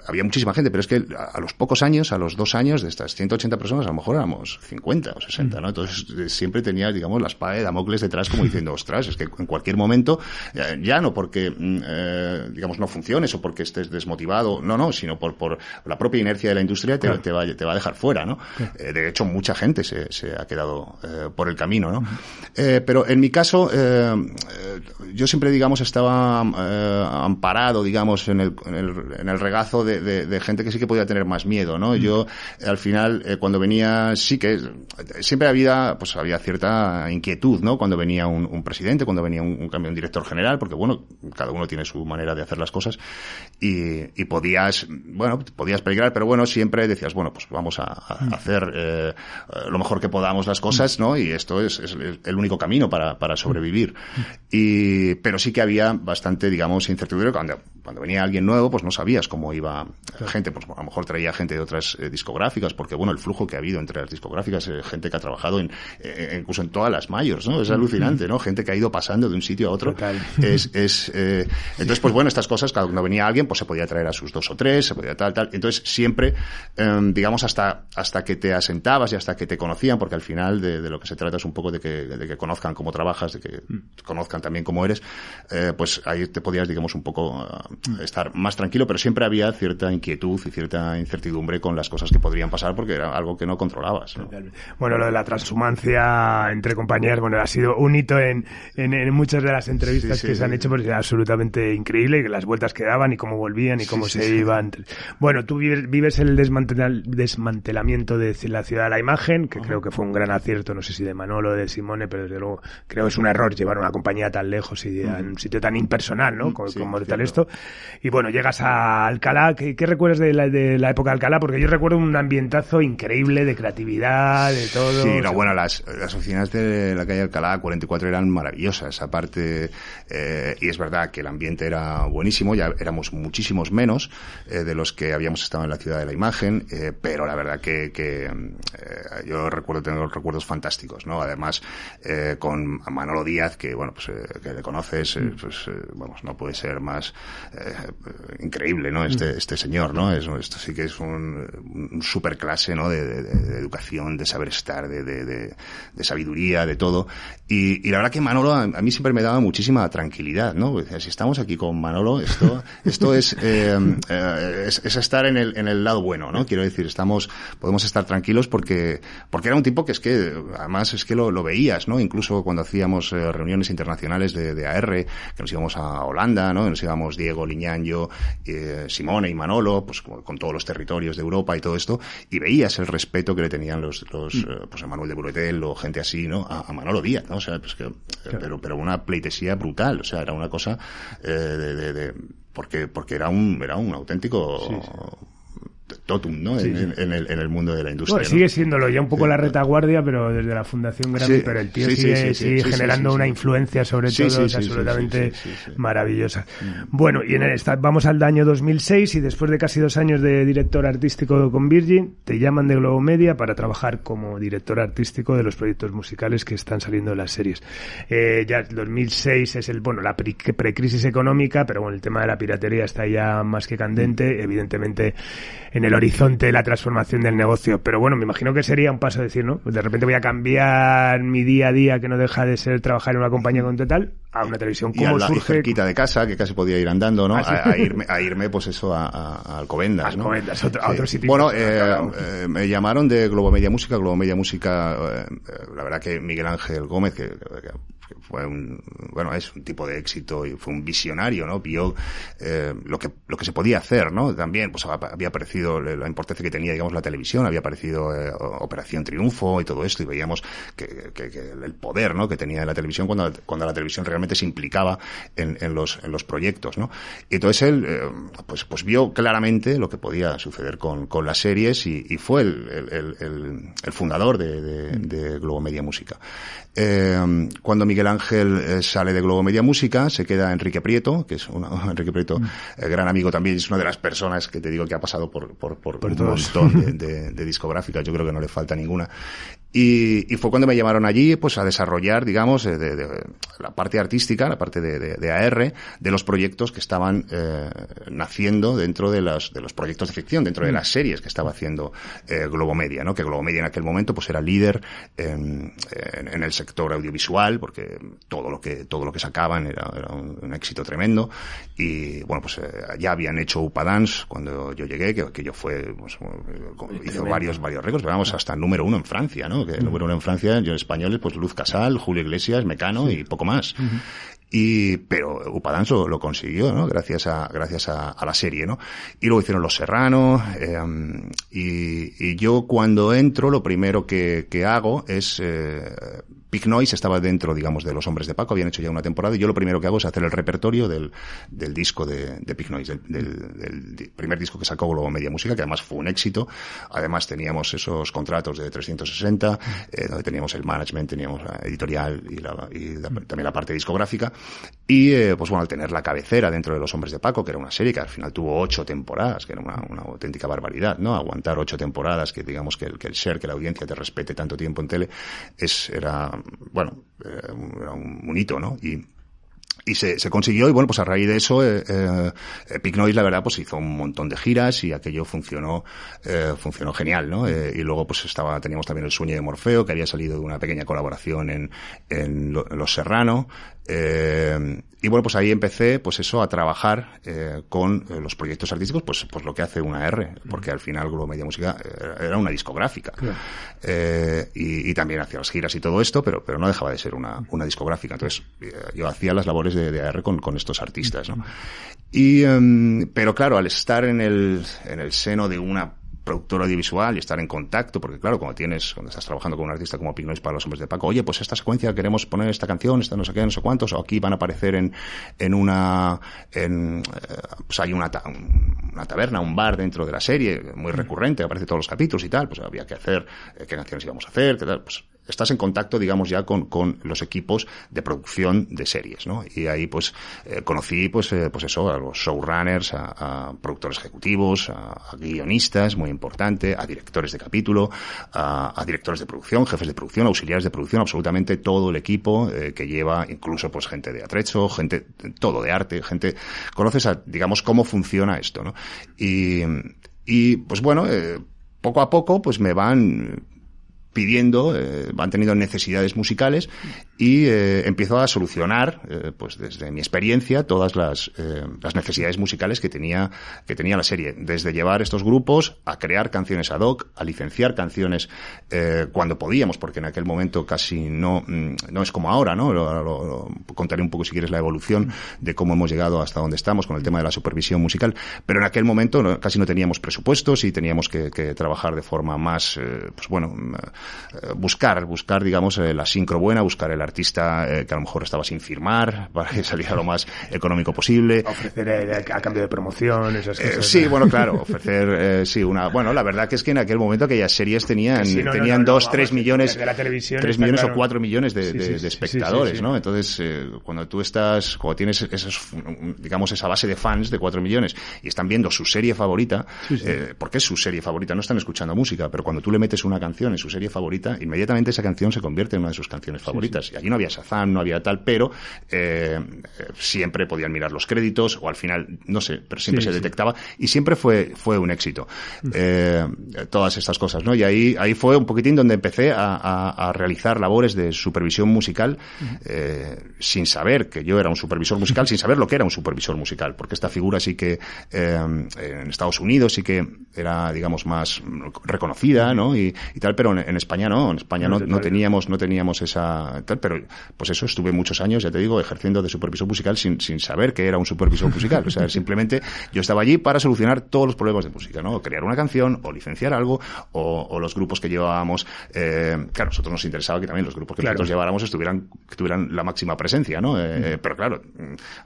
había muchísima gente, pero es que a, a, los pocos años, a los dos años de estas 180 personas, a lo mejor éramos 50 o 60, ¿no? Entonces, eh, siempre tenía, digamos, la espada de Damocles detrás como diciendo, ostras, es que en cualquier momento, ya no porque, mm, digamos, no funciones o porque estés desmotivado, no, no, sino por, por la propia inercia de la industria te, te, va, te va a dejar fuera, ¿no? Eh, de hecho, mucha gente se, se ha quedado eh, por el camino, ¿no? Eh, pero en mi caso, yo siempre, digamos, estaba amparado, digamos, en el, en el, en el regazo de, de, de, gente que sí que podía tener más miedo, ¿no? Yo, al final, cuando venía, sí que siempre había, pues había cierta inquietud, ¿no? Cuando venía un, un presidente, cuando venía un, un cambio, un director general, porque bueno, cada uno tiene su manera de hacer las cosas y, y podías, bueno, podías peligrar, pero bueno, siempre decías, bueno, pues vamos a, a mm. hacer eh, lo mejor que podamos las cosas, ¿no? Y esto es, es el único camino para, para sobrevivir. Mm. Y, pero sí que había bastante, digamos, incertidumbre cuando, cuando venía alguien nuevo, pues no sabías cómo iba gente, pues a lo mejor traía gente de otras eh, discográficas, porque bueno, el flujo que ha habido entre las discográficas, eh, gente que ha trabajado en, incluso en todas las mayores, ¿no? Es alucinante, ¿no? Gente que ha ido pasando de un sitio a otro. Es, es, entonces, pues bueno, estas cosas, cuando venía alguien, pues se podía traer a sus dos o tres, se podía tal, tal. Entonces, siempre, eh, digamos, hasta, hasta que te asentabas y hasta que te conocían, porque al final de, de lo que se trata es un poco de que, de que conozcan cómo trabajas, de que mm. conozcan también cómo eres, eh, pues ahí te podías, digamos, un poco uh, estar más tranquilo, pero siempre había cierta inquietud y cierta incertidumbre con las cosas que podrían pasar porque era algo que no controlabas. ¿no? Bueno, lo de la transhumancia entre compañías, bueno, ha sido un hito en, en, en muchas de las entrevistas sí, sí, que se han hecho, porque era absolutamente increíble, que las vueltas que daban y cómo volvían y cómo se iban. Bueno, tú vives, el desmantel, desmantelamiento de la ciudad de la imagen, que -huh. creo que fue un gran acierto, no sé si de Manolo o de Simone, pero desde luego creo que es un error llevar una compañía tan lejos y en un sitio tan impersonal, ¿no? Como, como tal esto. Y bueno, llegas a Alcalá, ¿qué, qué recuerdas de la, de la, época de Alcalá? Porque yo recuerdo un ambientazo increíble de creatividad, de todo. Sí, no, bueno, las, las oficinas de la calle Alcalá 44 eran maravillosas, aparte, eh, y es verdad que el ambiente era buenísimo, ya éramos muchísimos menos eh, de los que habíamos estado en la ciudad de la imagen, eh, pero la verdad que, que eh, yo recuerdo tener recuerdos fantásticos, ¿no? Además, eh, con Manolo Díaz, que bueno, pues eh, que le conoces, mm. pues vamos, no puede ser más increíble, ¿no? Este, mm. este señor, ¿no? Es, esto sí que es un, un superclase, ¿no? De, de, de, educación, de saber estar, de, de, de, sabiduría, de todo. Y, y la verdad que Manolo a, a, mí siempre me daba muchísima tranquilidad, ¿no? Si estamos aquí con Manolo, esto, esto es, eh, eh, es, es, estar en el, en el lado bueno, ¿no? Quiero decir, estamos, podemos estar tranquilos porque, porque era un tipo que es que, además es que lo, lo veías, ¿no? Incluso cuando hacíamos eh, reuniones internacionales de, de, AR, que nos íbamos a Holanda, ¿no? Nos íbamos Diego, Liñán, yo, eh, Simone y Manolo, pues con, todos los territorios de Europa y todo esto, y veías el respeto que le tenían los, los mm. Eh, pues a Manuel de Buretel o gente así, ¿no? A, a Manolo Díaz, ¿no? O sea, pues que, claro. pero, pero una pleitesía brutal, o sea, era una cosa de, de, de, porque, porque era un, era un auténtico sí, sí totum, ¿no? Sí, en, sí. En, el, en, el, mundo de la industria. Bueno, sigue ¿no? siéndolo ya un poco la retaguardia, pero desde la Fundación Grammy, pero el tío sigue, sigue generando una influencia sobre todo es absolutamente maravillosa. Bueno, y en el, vamos al año 2006 y después de casi dos años de director artístico con Virgin, te llaman de Globo Media para trabajar como director artístico de los proyectos musicales que están saliendo de las series. Eh, ya 2006 es el, bueno, la precrisis económica, pero bueno, el tema de la piratería está ya más que candente, evidentemente en el horizonte la transformación del negocio. Pero bueno, me imagino que sería un paso decir, ¿no? De repente voy a cambiar mi día a día, que no deja de ser trabajar en una compañía con total, a una televisión. ¿Cómo y la, surge? Y cerquita de casa, que casi podía ir andando, ¿no? ¿Ah, sí? a, a, irme, a irme, pues eso, a, a Alcobendas, ¿no? Alcobendas, otro, sí. a otro sitio. Bueno, eh, eh, me llamaron de Globo Media Música. Globo Media Música, eh, la verdad que Miguel Ángel Gómez, que, fue un, bueno, es un tipo de éxito y fue un visionario, ¿no? Vio eh, lo que lo que se podía hacer, ¿no? También, pues había aparecido la importancia que tenía, digamos, la televisión, había aparecido eh, Operación Triunfo y todo esto, y veíamos que, el poder, ¿no? Que tenía la televisión cuando, cuando la televisión realmente se implicaba en, en los, en los proyectos, ¿no? Entonces él, eh, pues, pues vio claramente lo que podía suceder con, con las series y, fue el, el, fundador de, de, Globo Media Música. Cuando Miguel Ángel eh, sale de Globo Media Música, se queda Enrique Prieto, que es una, Enrique Prieto, mm. eh, gran amigo también, es una de las personas que te digo que ha pasado por, por, por, por un montón de, de, de, discográficas, yo creo que no le falta ninguna. Y, fue cuando me llamaron allí, pues, a desarrollar, digamos, de, la parte artística, la parte de, AR, de los proyectos que estaban eh, naciendo dentro de, las, de los proyectos de ficción, dentro de mm. las series que estaba haciendo eh, Globomedia, ¿no? Que Globomedia en aquel momento, pues, era líder en, en, el sector audiovisual, porque todo lo que todo lo que sacaban era, era un, éxito tremendo. Y bueno, pues eh, ya habían hecho Upadance cuando yo llegué, que, que yo fue, pues, eh, hizo varios varios récords, pero vamos hasta el número uno en Francia, ¿no? Que el número uno en Francia, yo en españoles, pues Luz Casal, Julio Iglesias, Mecano y poco más. Y, pero Upadance lo, consiguió, ¿no? Gracias a, gracias a, la serie, ¿no? Y luego hicieron Los Serranos, eh, y, y, yo cuando entro, lo primero que, que hago es, eh, Pig Noise estaba dentro, digamos, de los hombres de Paco, habían hecho ya una temporada, y yo lo primero que hago es hacer el repertorio del, del disco de, de Noise, del, del, primer disco que sacó Globo Media Música, que además fue un éxito. Además teníamos esos contratos de 360, eh, donde teníamos el management, teníamos la editorial y, la, y también la parte discográfica. Y, eh, pues bueno, al tener la cabecera dentro de los hombres de Paco, que era una serie que al final tuvo ocho temporadas, que era una, una auténtica barbaridad, ¿no? Aguantar ocho temporadas, que digamos que el, que el share, que la audiencia te respete tanto tiempo en tele, es, era, bueno, eh, era un, hito, ¿no? Y, y se, se, consiguió y bueno pues a raíz de eso eh, eh, Noise la verdad pues hizo un montón de giras y aquello funcionó eh, funcionó genial no eh, y luego pues estaba teníamos también el sueño de Morfeo que había salido de una pequeña colaboración en, en, Los Serrano eh, y bueno, pues ahí empecé, pues eso, a trabajar eh, con eh, los proyectos artísticos, pues, pues lo que hace una R, porque al final Globo Media Música era una discográfica. y, y, también hacía las giras y todo esto, pero, pero no dejaba de ser una, una discográfica. Entonces, yo hacía las labores de, de AR con, con estos artistas, ¿no? Y, em, pero claro, al estar en el, en el seno de una productor audiovisual y estar en contacto, porque claro, cuando tienes, cuando estás trabajando con un artista como Pink para los hombres de Paco, oye, pues esta secuencia queremos poner esta canción, esta no sé qué, no sé cuántos, o aquí van a aparecer en, en una, en, eh, pues hay una, una taberna, un bar dentro de la serie, muy recurrente, aparece todos los capítulos y tal, pues había que hacer, eh, qué canciones íbamos a hacer, qué tal, pues estás en contacto, digamos, ya con, con los equipos de producción de series, ¿no? Y ahí, pues, eh, conocí, pues, eh, pues eso, a los showrunners, a, productores ejecutivos, a, guionistas, muy importante, a directores de capítulo, a, directores de producción, jefes de producción, auxiliares de producción, absolutamente todo el equipo eh, que lleva, incluso, pues, gente de atrecho, gente, todo de arte, gente, conoces a, digamos, cómo funciona esto, ¿no? Y, y pues bueno, poco a poco, pues me van pidiendo, eh, van teniendo necesidades musicales y eh, empiezo a solucionar, eh, pues desde mi experiencia, todas las, eh, las necesidades musicales que tenía, que tenía la serie. Desde llevar estos grupos a crear canciones ad hoc, a licenciar canciones eh, cuando podíamos, porque en aquel momento casi no, mm, no es como ahora, ¿no? Contaré un poco si quieres la evolución de cómo hemos llegado hasta donde estamos con el tema de la supervisión musical, pero en aquel momento casi no teníamos presupuestos y teníamos que, que trabajar de forma más, pues bueno, eh, buscar, buscar, digamos, eh, la sincro buena, buscar el artista eh, que a lo mejor estaba sin firmar para que saliera lo más económico posible. Ofrecer a cambio de promoción, esas cosas. sí, bueno, claro, ofrecer, sí, una, bueno, la verdad que es que en aquel momento aquellas series tenían, tenían dos, tres millones, de la televisión tres millones o cuatro millones de, de, de espectadores, ¿no? Entonces, cuando tú estás, cuando tienes esos, digamos, esa base de fans de cuatro millones y están viendo su serie favorita, porque es su serie favorita, no están escuchando música, pero cuando tú le metes una canción en su serie favorita, inmediatamente esa canción se convierte en una de sus canciones favoritas. Y aquí no había Shazam, no había tal, pero eh, siempre podían mirar los créditos o al final, no sé, pero siempre se detectaba y siempre fue, fue un éxito. Eh, todas estas cosas, ¿no? Y ahí, ahí fue un poquitín donde empecé a, a, a realizar labores de supervisión musical eh, sin saber que yo era un supervisor musical, sin saber lo que era un supervisor musical, porque esta figura sí que en Estados Unidos sí que era, digamos, más reconocida, ¿no? Y, y tal, pero en, en España no, en España no, no, teníamos, no teníamos esa, pero pues eso, estuve muchos años, ya te digo, ejerciendo de supervisor musical sin, sin saber que era un supervisor musical. O sea, simplemente yo estaba allí para solucionar todos los problemas de música, ¿no? Crear una canción, o licenciar algo, o, o los grupos que llevábamos, eh, claro, a nosotros nos interesaba que también los grupos que nosotros lleváramos estuvieran, que tuvieran la máxima presencia, ¿no? Eh, Pero claro,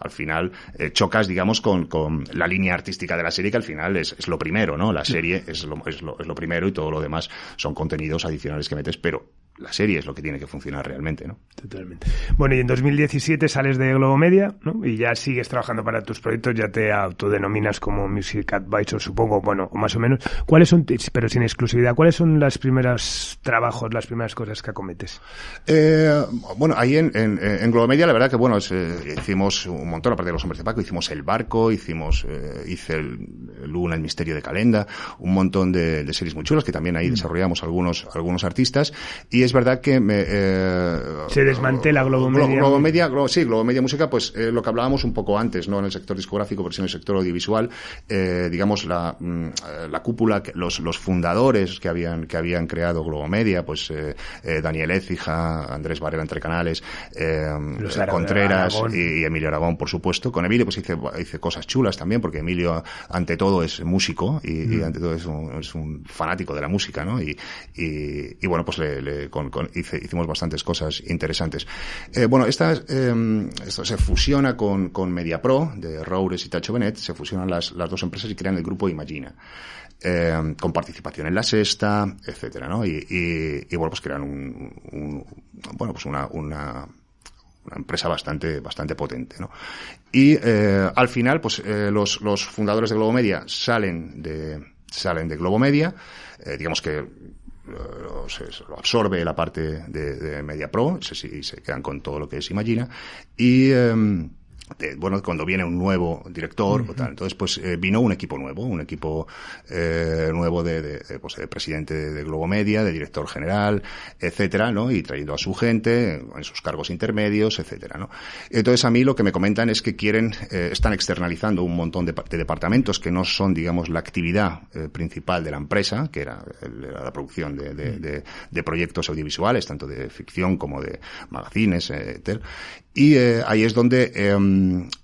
al final eh, chocas, digamos, con, con la línea artística de la serie, que al final es, es lo primero, ¿no? La serie es lo, es lo, es lo primero y todo lo demás son contenidos adicionales que metes, pero la serie es lo que tiene que funcionar realmente, ¿no? Totalmente. Bueno, y en 2017 sales de Globo Media, ¿no? Y ya sigues trabajando para tus proyectos, ya te autodenominas como Music Advisor, supongo, bueno, o más o menos. ¿Cuáles son, pero sin exclusividad, cuáles son los primeros trabajos, las primeras cosas que acometes? Eh, bueno, ahí en, en, Globo Media, la verdad que, bueno, eh, hicimos un montón, aparte de los hombres de Paco, hicimos El Barco, hicimos, eh, hice el, Luna, El Misterio de Calenda, un montón de, de series muy chulas que también ahí mm. desarrollamos algunos, algunos artistas. Y es verdad que me, eh, se desmantela Globo Media. Globo Media, sí, Globo Media Música, pues eh, lo que hablábamos un poco antes, ¿no? En el sector discográfico, pero sí en el sector audiovisual, eh, digamos, la, mm, la cúpula, los, los fundadores que habían, que habían creado Globo Media, pues eh, eh Daniel Écija, Andrés Varela entre canales, eh, Contreras y, Emilio Aragón, por supuesto. Con Emilio pues hice, hice cosas chulas también, porque Emilio ante todo es músico y, y mm. ante todo es un, es un, fanático de la música, ¿no? Y, y, y bueno, pues le, le con, con, hice, hicimos bastantes cosas interesantes. Eh, bueno, esta, eh, esto se fusiona con, con MediaPro, de Roures y Tacho Benet, se fusionan las, las dos empresas y crean el grupo Imagina. Eh, con participación en la sexta, etcétera, ¿no? Y, y, y bueno, pues crean un, un bueno, pues una, una, una empresa bastante, bastante potente, ¿no? Y eh, al final, pues eh, los, los fundadores de Globo Media salen de, salen de Globo Media, eh, digamos que lo, se, lo, absorbe la parte de, de Media Pro, se, se quedan con todo lo que es Imagina, y eh, bueno, cuando viene un nuevo director o tal. Entonces, pues eh, vino un equipo nuevo, un equipo eh, nuevo de, de, pues, de presidente de Globo Media, de director general, etcétera, ¿no? Y trayendo a su gente en sus cargos intermedios, etcétera, ¿no? Entonces, a mí lo que me comentan es que quieren, eh, están externalizando un montón de, de, departamentos que no son, digamos, la actividad eh, principal de la empresa, que era, era la producción de, de, de, proyectos audiovisuales, tanto de ficción como de magazines, etcétera. Y eh, ahí es donde eh,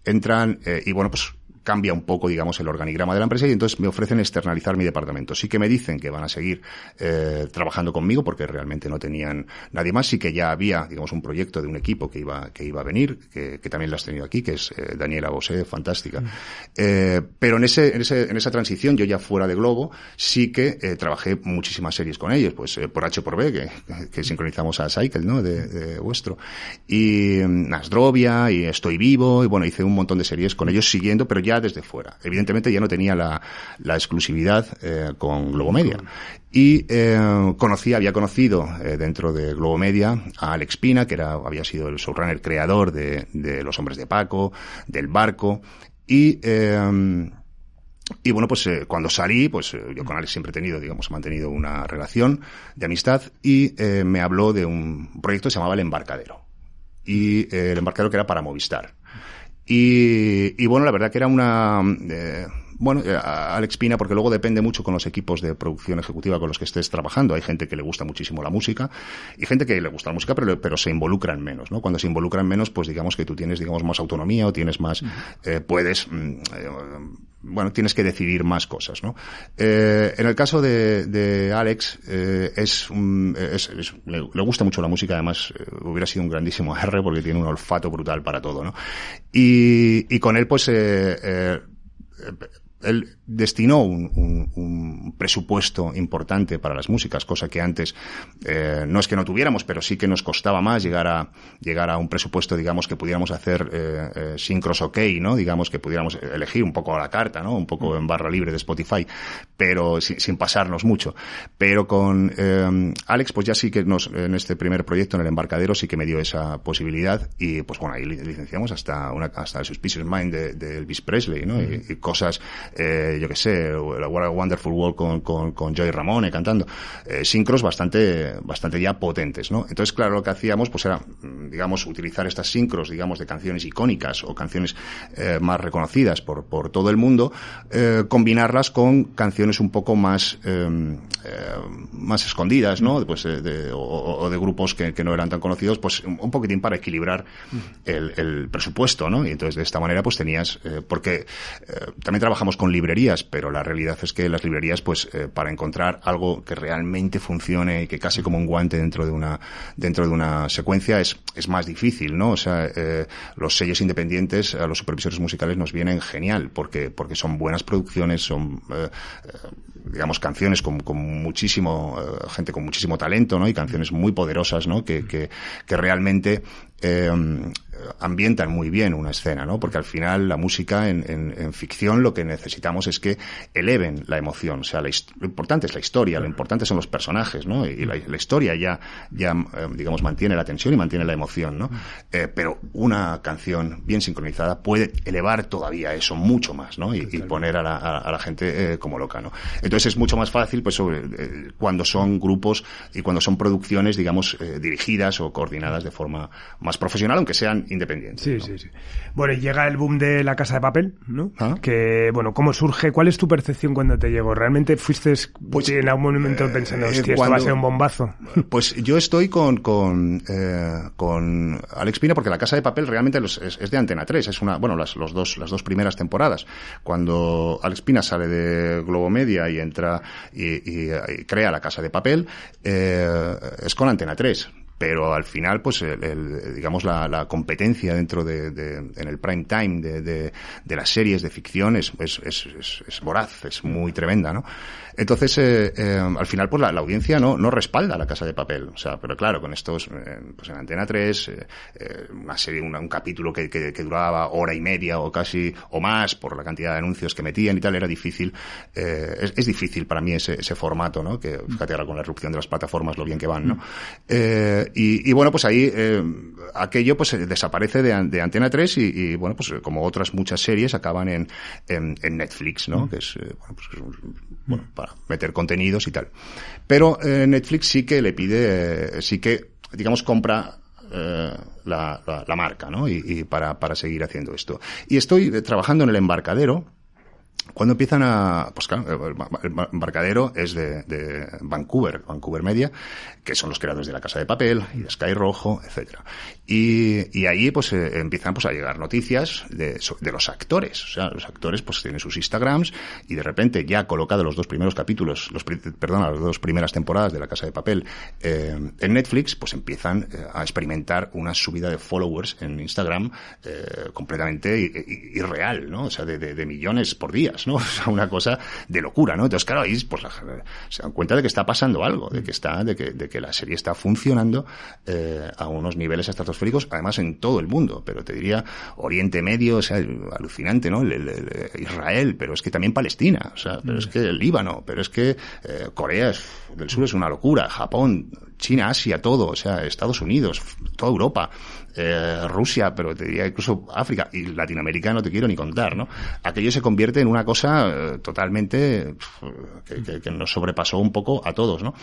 entran, eh, y bueno, pues cambia un poco, digamos, el organigrama de la empresa y entonces me ofrecen externalizar mi departamento. Sí que me dicen que van a seguir eh, trabajando conmigo porque realmente no tenían nadie más. Sí que ya había, digamos, un proyecto de un equipo que iba, que iba a venir, que, que también lo has tenido aquí, que es eh, Daniela Bosé, fantástica. Mm. Eh, pero en ese, en ese, en esa transición, yo ya fuera de Globo, sí que eh, trabajé muchísimas series con ellos, pues eh, por H por B, que, que sincronizamos a Cycle, ¿no? De, de vuestro. Y mm, Nasdrovia, y Estoy Vivo, y bueno, hice un montón de series con ellos siguiendo, pero ya desde fuera. Evidentemente ya no tenía la, exclusividad eh, con Globo Media. Y eh, conocí, había conocido eh, dentro de Globo Media a Alex Pina, que era, había sido el showrunner creador de, Los Hombres de Paco, del Barco, y eh, y bueno, pues eh, cuando salí, pues yo con Alex siempre he tenido, digamos, he mantenido una relación de amistad y me habló de un proyecto que se llamaba El Embarcadero. Y el embarcadero que era para Movistar. Y, y bueno, la verdad que era una... Eh, bueno, eh, Alex Pina, porque luego depende mucho con los equipos de producción ejecutiva con los que estés trabajando. Hay gente que le gusta muchísimo la música y gente que le gusta la música, pero, pero se involucran menos, ¿no? Cuando se involucran menos, pues digamos que tú tienes, digamos, más autonomía o tienes más, eh, puedes, mm, eh, bueno, tienes que decidir más cosas, ¿no? Eh, en el caso de, de Alex, eh, es, un, es, es le, le, gusta mucho la música, además eh, hubiera sido un grandísimo R porque tiene un olfato brutal para todo, ¿no? Y, y con él, pues, él destinó un, un, un, presupuesto importante para las músicas, cosa que antes eh, no es que no tuviéramos, pero sí que nos costaba más llegar a llegar a un presupuesto, digamos, que pudiéramos hacer eh, eh, sincros ok, ¿no? Digamos que pudiéramos elegir un poco a la carta, ¿no? Un poco en barra libre de Spotify, pero sin, sin pasarnos mucho. Pero con eh, Alex, pues ya sí que nos, en este primer proyecto, en el embarcadero, sí que me dio esa posibilidad y pues bueno, ahí licenciamos hasta una, hasta el Suspicious Mind de, de Elvis Presley, ¿no? Y, y cosas, eh, yo qué sé, la Wonderful World con, con, con Joy Ramone cantando, eh, sincros bastante, bastante ya potentes, ¿no? Entonces, claro, lo que hacíamos, pues era, digamos, utilizar estas sincros, digamos, de canciones icónicas o canciones eh, más reconocidas por, por todo el mundo, eh, combinarlas con canciones un poco más, eh, más escondidas, ¿no? Pues, o, de grupos que, que, no eran tan conocidos, pues un poquitín para equilibrar el, el presupuesto, ¿no? Y entonces, de esta manera, pues tenías, porque también trabajamos con librerías, pero la realidad es que las librerías, pues, eh, para encontrar algo que realmente funcione y que case como un guante dentro de una, dentro de una secuencia es, es más difícil, ¿no? O sea, eh, los sellos independientes a los supervisores musicales nos vienen genial porque, porque son buenas producciones, son, eh, digamos, canciones con, con muchísimo, gente con muchísimo talento, ¿no? Y canciones muy poderosas, ¿no? Que, que, que realmente, ambientan muy bien una escena, ¿no? Porque al final la música en, en, ficción lo que necesitamos es que eleven la emoción. O sea, lo importante es la historia, lo importante son los personajes, ¿no? Y la, historia ya, ya, eh, digamos, mantiene la tensión y mantiene la emoción, ¿no? Eh, pero una canción bien sincronizada puede elevar todavía eso mucho más, ¿no? Y, poner a la, a, la gente eh, como loca, ¿no? Entonces es mucho más fácil, pues, sobre, cuando son grupos y cuando son producciones, digamos, dirigidas o coordinadas de forma más profesional, aunque sean independiente. Sí, sí, sí. Bueno, y llega el boom de la casa de papel, ¿no? Ah. Que, bueno, ¿cómo surge? ¿Cuál es tu percepción cuando te llegó? ¿Realmente fuiste pues, en algún momento eh, pensando, hostia, esto va a ser un bombazo? Pues yo estoy con, con, eh, con Alex Pina porque la casa de papel realmente es, de Antena 3. Es una, bueno, las, los dos, las dos primeras temporadas. Cuando Alex Pina sale de Globo Media y entra y, crea la casa de papel, eh, es con Antena 3 pero al final, pues, el, digamos, la, competencia dentro de, en el prime time de, de, de las series de ficción es, es, es, es, voraz, es muy tremenda, ¿no? Entonces, eh, eh, al final, pues la, la, audiencia no, no respalda la casa de papel. O sea, pero claro, con estos, eh, pues en Antena 3, eh, eh, una serie, una, un capítulo que, que, que, duraba hora y media o casi, o más por la cantidad de anuncios que metían y tal, era difícil, es, es, difícil para mí ese, ese formato, ¿no? Que, fíjate ahora con la erupción de las plataformas lo bien que van, ¿no? Y, y, bueno, pues ahí aquello pues desaparece de, de Antena 3 y, y, bueno, pues como otras muchas series acaban en, en, en Netflix, ¿no? Que es, bueno, pues, bueno, para meter contenidos y tal. Pero eh, Netflix sí que le pide, eh, sí que, digamos, compra eh, la, la, marca, ¿no? Y, y, para, para seguir haciendo esto. Y estoy trabajando en el embarcadero, cuando empiezan a, pues claro, el embarcadero es de, de, Vancouver, Vancouver Media, que son los creadores de La Casa de Papel y de Sky Rojo, etcétera. Y, y ahí pues eh, empiezan pues a llegar noticias de, de los actores. O sea, los actores pues tienen sus Instagrams y de repente ya colocado los dos primeros capítulos, los, perdón, las dos primeras temporadas de La Casa de Papel eh, en Netflix, pues empiezan eh, a experimentar una subida de followers en Instagram eh, completamente irreal, ¿no? O sea, de, de, de millones por día. ¿No? O sea, una cosa de locura, ¿no? Entonces, claro, ahí pues, se dan cuenta de que está pasando algo, de que está, de que, de que la serie está funcionando eh, a unos niveles estratosféricos, además en todo el mundo, pero te diría Oriente Medio, o sea, alucinante, ¿no? El, el, el, Israel, pero es que también Palestina, o sea, pero es que el Líbano, pero es que eh, Corea del Sur es una locura, Japón, China, Asia, todo, o sea, Estados Unidos, toda Europa eh, Rusia, pero te diría incluso África y Latinoamérica no te quiero ni contar, ¿no? Aquello se convierte en una cosa eh, totalmente que, que, que, nos sobrepasó un poco a todos, ¿no?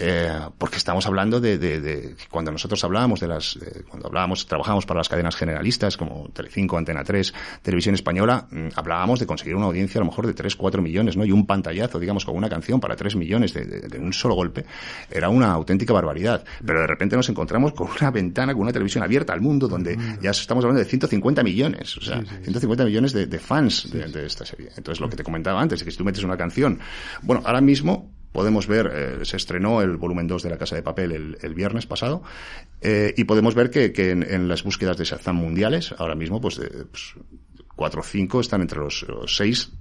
Eh, porque estamos hablando de, de, de, cuando nosotros hablábamos de las, eh, cuando hablábamos, trabajábamos para las cadenas generalistas como Telecinco, Antena 3, Televisión Española, mmm, hablábamos de conseguir una audiencia a lo mejor de 3, 4 millones, ¿no? Y un pantallazo, digamos, con una canción para 3 millones de, de un solo golpe, era una auténtica barbaridad. Pero de repente nos encontramos con una ventana, con una televisión abierta al mundo, donde mm. ya estamos hablando de 150 millones, o sea, sí, sí, 150 millones de, de fans de, de, esta serie. Entonces, lo que te comentaba antes, es que si tú metes una canción, bueno, ahora mismo podemos ver, eh, se estrenó el volumen 2 de La Casa de Papel el, el viernes pasado, eh, y podemos ver que, que en, en, las búsquedas de Shazam mundiales, ahora mismo, pues, de, pues 4 o 5 están entre los 6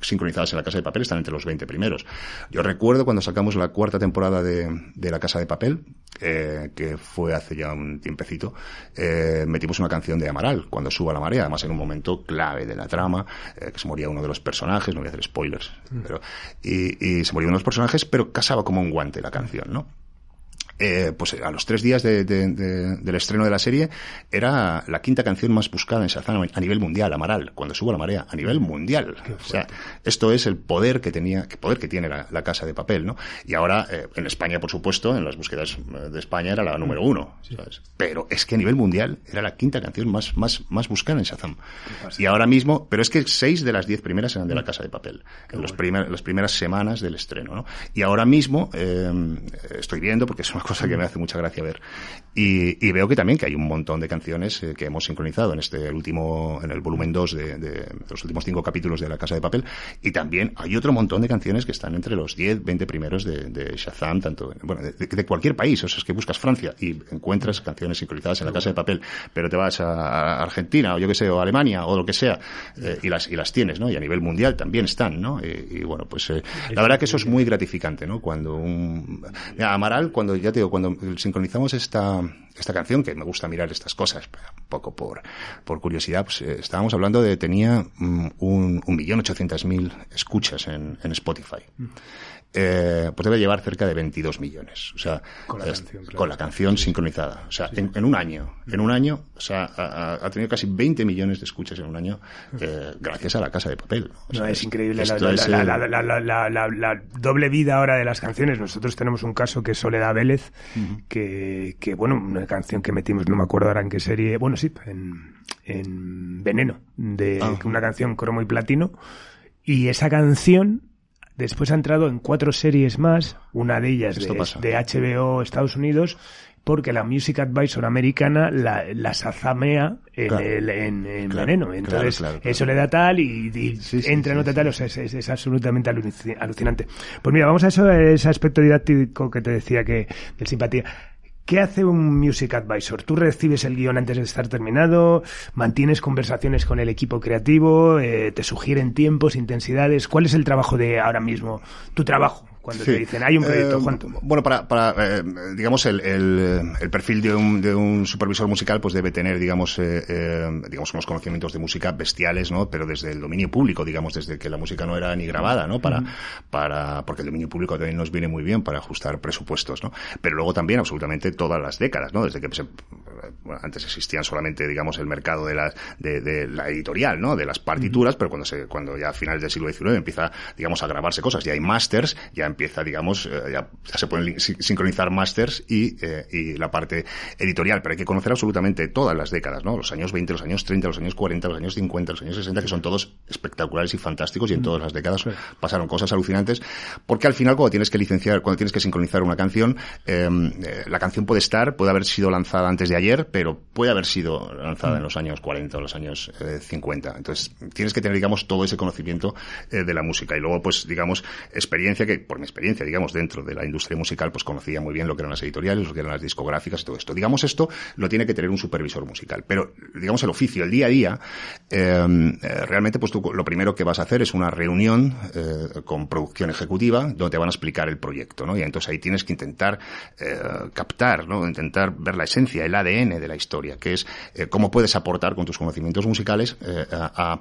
sincronizadas en la Casa de Papel están entre los 20 primeros. Yo recuerdo cuando sacamos la cuarta temporada de, de la Casa de Papel, eh, que fue hace ya un tiempecito, eh, metimos una canción de Amaral, cuando suba la marea, además en un momento clave de la trama, eh, que se moría uno de los personajes, no voy a hacer spoilers, mm. pero, y, y se moría uno de los personajes, pero casaba como un guante la canción, ¿no? Eh, pues a los tres días de, de, de, del estreno de la serie, era la quinta canción más buscada en Shazam a nivel mundial, Amaral, cuando subo la marea, a nivel mundial. O sea, esto es el poder que tenía, el poder que tiene la, la casa de papel, ¿no? Y ahora, eh, en España, por supuesto, en las búsquedas de España era la número uno, sí. ¿sabes? Pero es que a nivel mundial era la quinta canción más, más, más buscada en Shazam. Y ahora mismo, pero es que seis de las diez primeras eran de la casa de papel, en los primer, las primeras semanas del estreno, ¿no? Y ahora mismo, eh, estoy viendo, porque es una cosa que me hace mucha gracia ver. Y, veo que también que hay un montón de canciones eh, que hemos sincronizado en este último, en el volumen 2 de, los últimos cinco capítulos de La Casa de Papel. Y también hay otro montón de canciones que están entre los 10, 20 primeros de, Shazam, tanto, bueno, de, cualquier país. O sea, es que buscas Francia y encuentras canciones sincronizadas en La Casa de Papel, pero te vas a, Argentina o yo que sé, o Alemania o lo que sea, eh, y las, y las tienes, ¿no? Y a nivel mundial también están, ¿no? Y, bueno, pues eh, la verdad que eso es muy gratificante, ¿no? Cuando un, Amaral, cuando, ya cuando sincronizamos esta, esta canción, que me gusta mirar estas cosas, un poco por, por curiosidad, pues eh, estábamos hablando de, tenía mm, un, un millón ochocientas mil escuchas en, en Spotify. Mm eh, pues debe llevar cerca de 22 millones. O sea, con la, canción, con la canción sincronizada. O sea, en, un año, en un año, o sea, ha, tenido casi 20 millones de escuchas en un año eh, gracias a la casa de papel. no, es increíble la, doble vida ahora de las canciones. Nosotros tenemos un caso que es Soledad Vélez, que, que, bueno, una canción que metimos, no me acuerdo ahora en qué serie, bueno, sí, en, en Veneno, de ah. una canción cromo y platino. Y esa canción Después ha entrado en cuatro series más, una de ellas de, HBO Estados Unidos, porque la Music Advisor americana la, las azamea en, en, veneno. Entonces, eso le da tal y, entra en otra tal, o sea, es, absolutamente alucinante. Pues mira, vamos a eso, ese aspecto didáctico que te decía que, de simpatía. ¿Qué hace un Music Advisor? ¿Tú recibes el guion antes de estar terminado? ¿Mantienes conversaciones con el equipo creativo? Eh, ¿Te sugieren tiempos, intensidades? ¿Cuál es el trabajo de ahora mismo? Tu trabajo cuando te dicen hay un proyecto, eh, Bueno, para, para eh, digamos, el, el, perfil de un, de un supervisor musical pues debe tener, digamos, eh, eh, digamos, unos conocimientos de música bestiales, ¿no? Pero desde el dominio público, digamos, desde que la música no era ni grabada, ¿no? Para, para, porque el dominio público también nos viene muy bien para ajustar presupuestos, ¿no? Pero luego también absolutamente todas las décadas, ¿no? Desde que se, bueno, antes existían solamente, digamos, el mercado de la, de, de la editorial, ¿no? De las partituras, pero cuando se, cuando ya a finales del siglo XIX empieza, digamos, a grabarse cosas, ya hay masters, ya empieza, digamos, eh, ya, se pueden sincronizar masters y, eh, y la parte editorial, pero hay que conocer absolutamente todas las décadas, ¿no? Los años 20, los años 30, los años 40, los años 50, los años 60, que son todos espectaculares y fantásticos y en todas las décadas pasaron cosas alucinantes, porque al final cuando tienes que licenciar, cuando tienes que sincronizar una canción, em, eh, la canción puede estar, puede haber sido lanzada antes de ayer, pero puede haber sido lanzada en los años 40 o los años 50. Entonces, tienes que tener, digamos, todo ese conocimiento de la música y luego, pues, digamos, experiencia que, por mi experiencia, digamos, dentro de la industria musical, pues conocía muy bien lo que eran las editoriales, lo que eran las discográficas y todo esto. Digamos, esto lo tiene que tener un supervisor musical. Pero, digamos, el oficio, el día a día, em, eh, realmente, pues tú lo primero que vas a hacer es una reunión eh, con producción ejecutiva donde te van a explicar el proyecto, ¿no? Y entonces ahí tienes que intentar eh, captar, ¿no? Intentar ver la esencia, el ADN de la historia, que es cómo puedes aportar con tus conocimientos musicales a,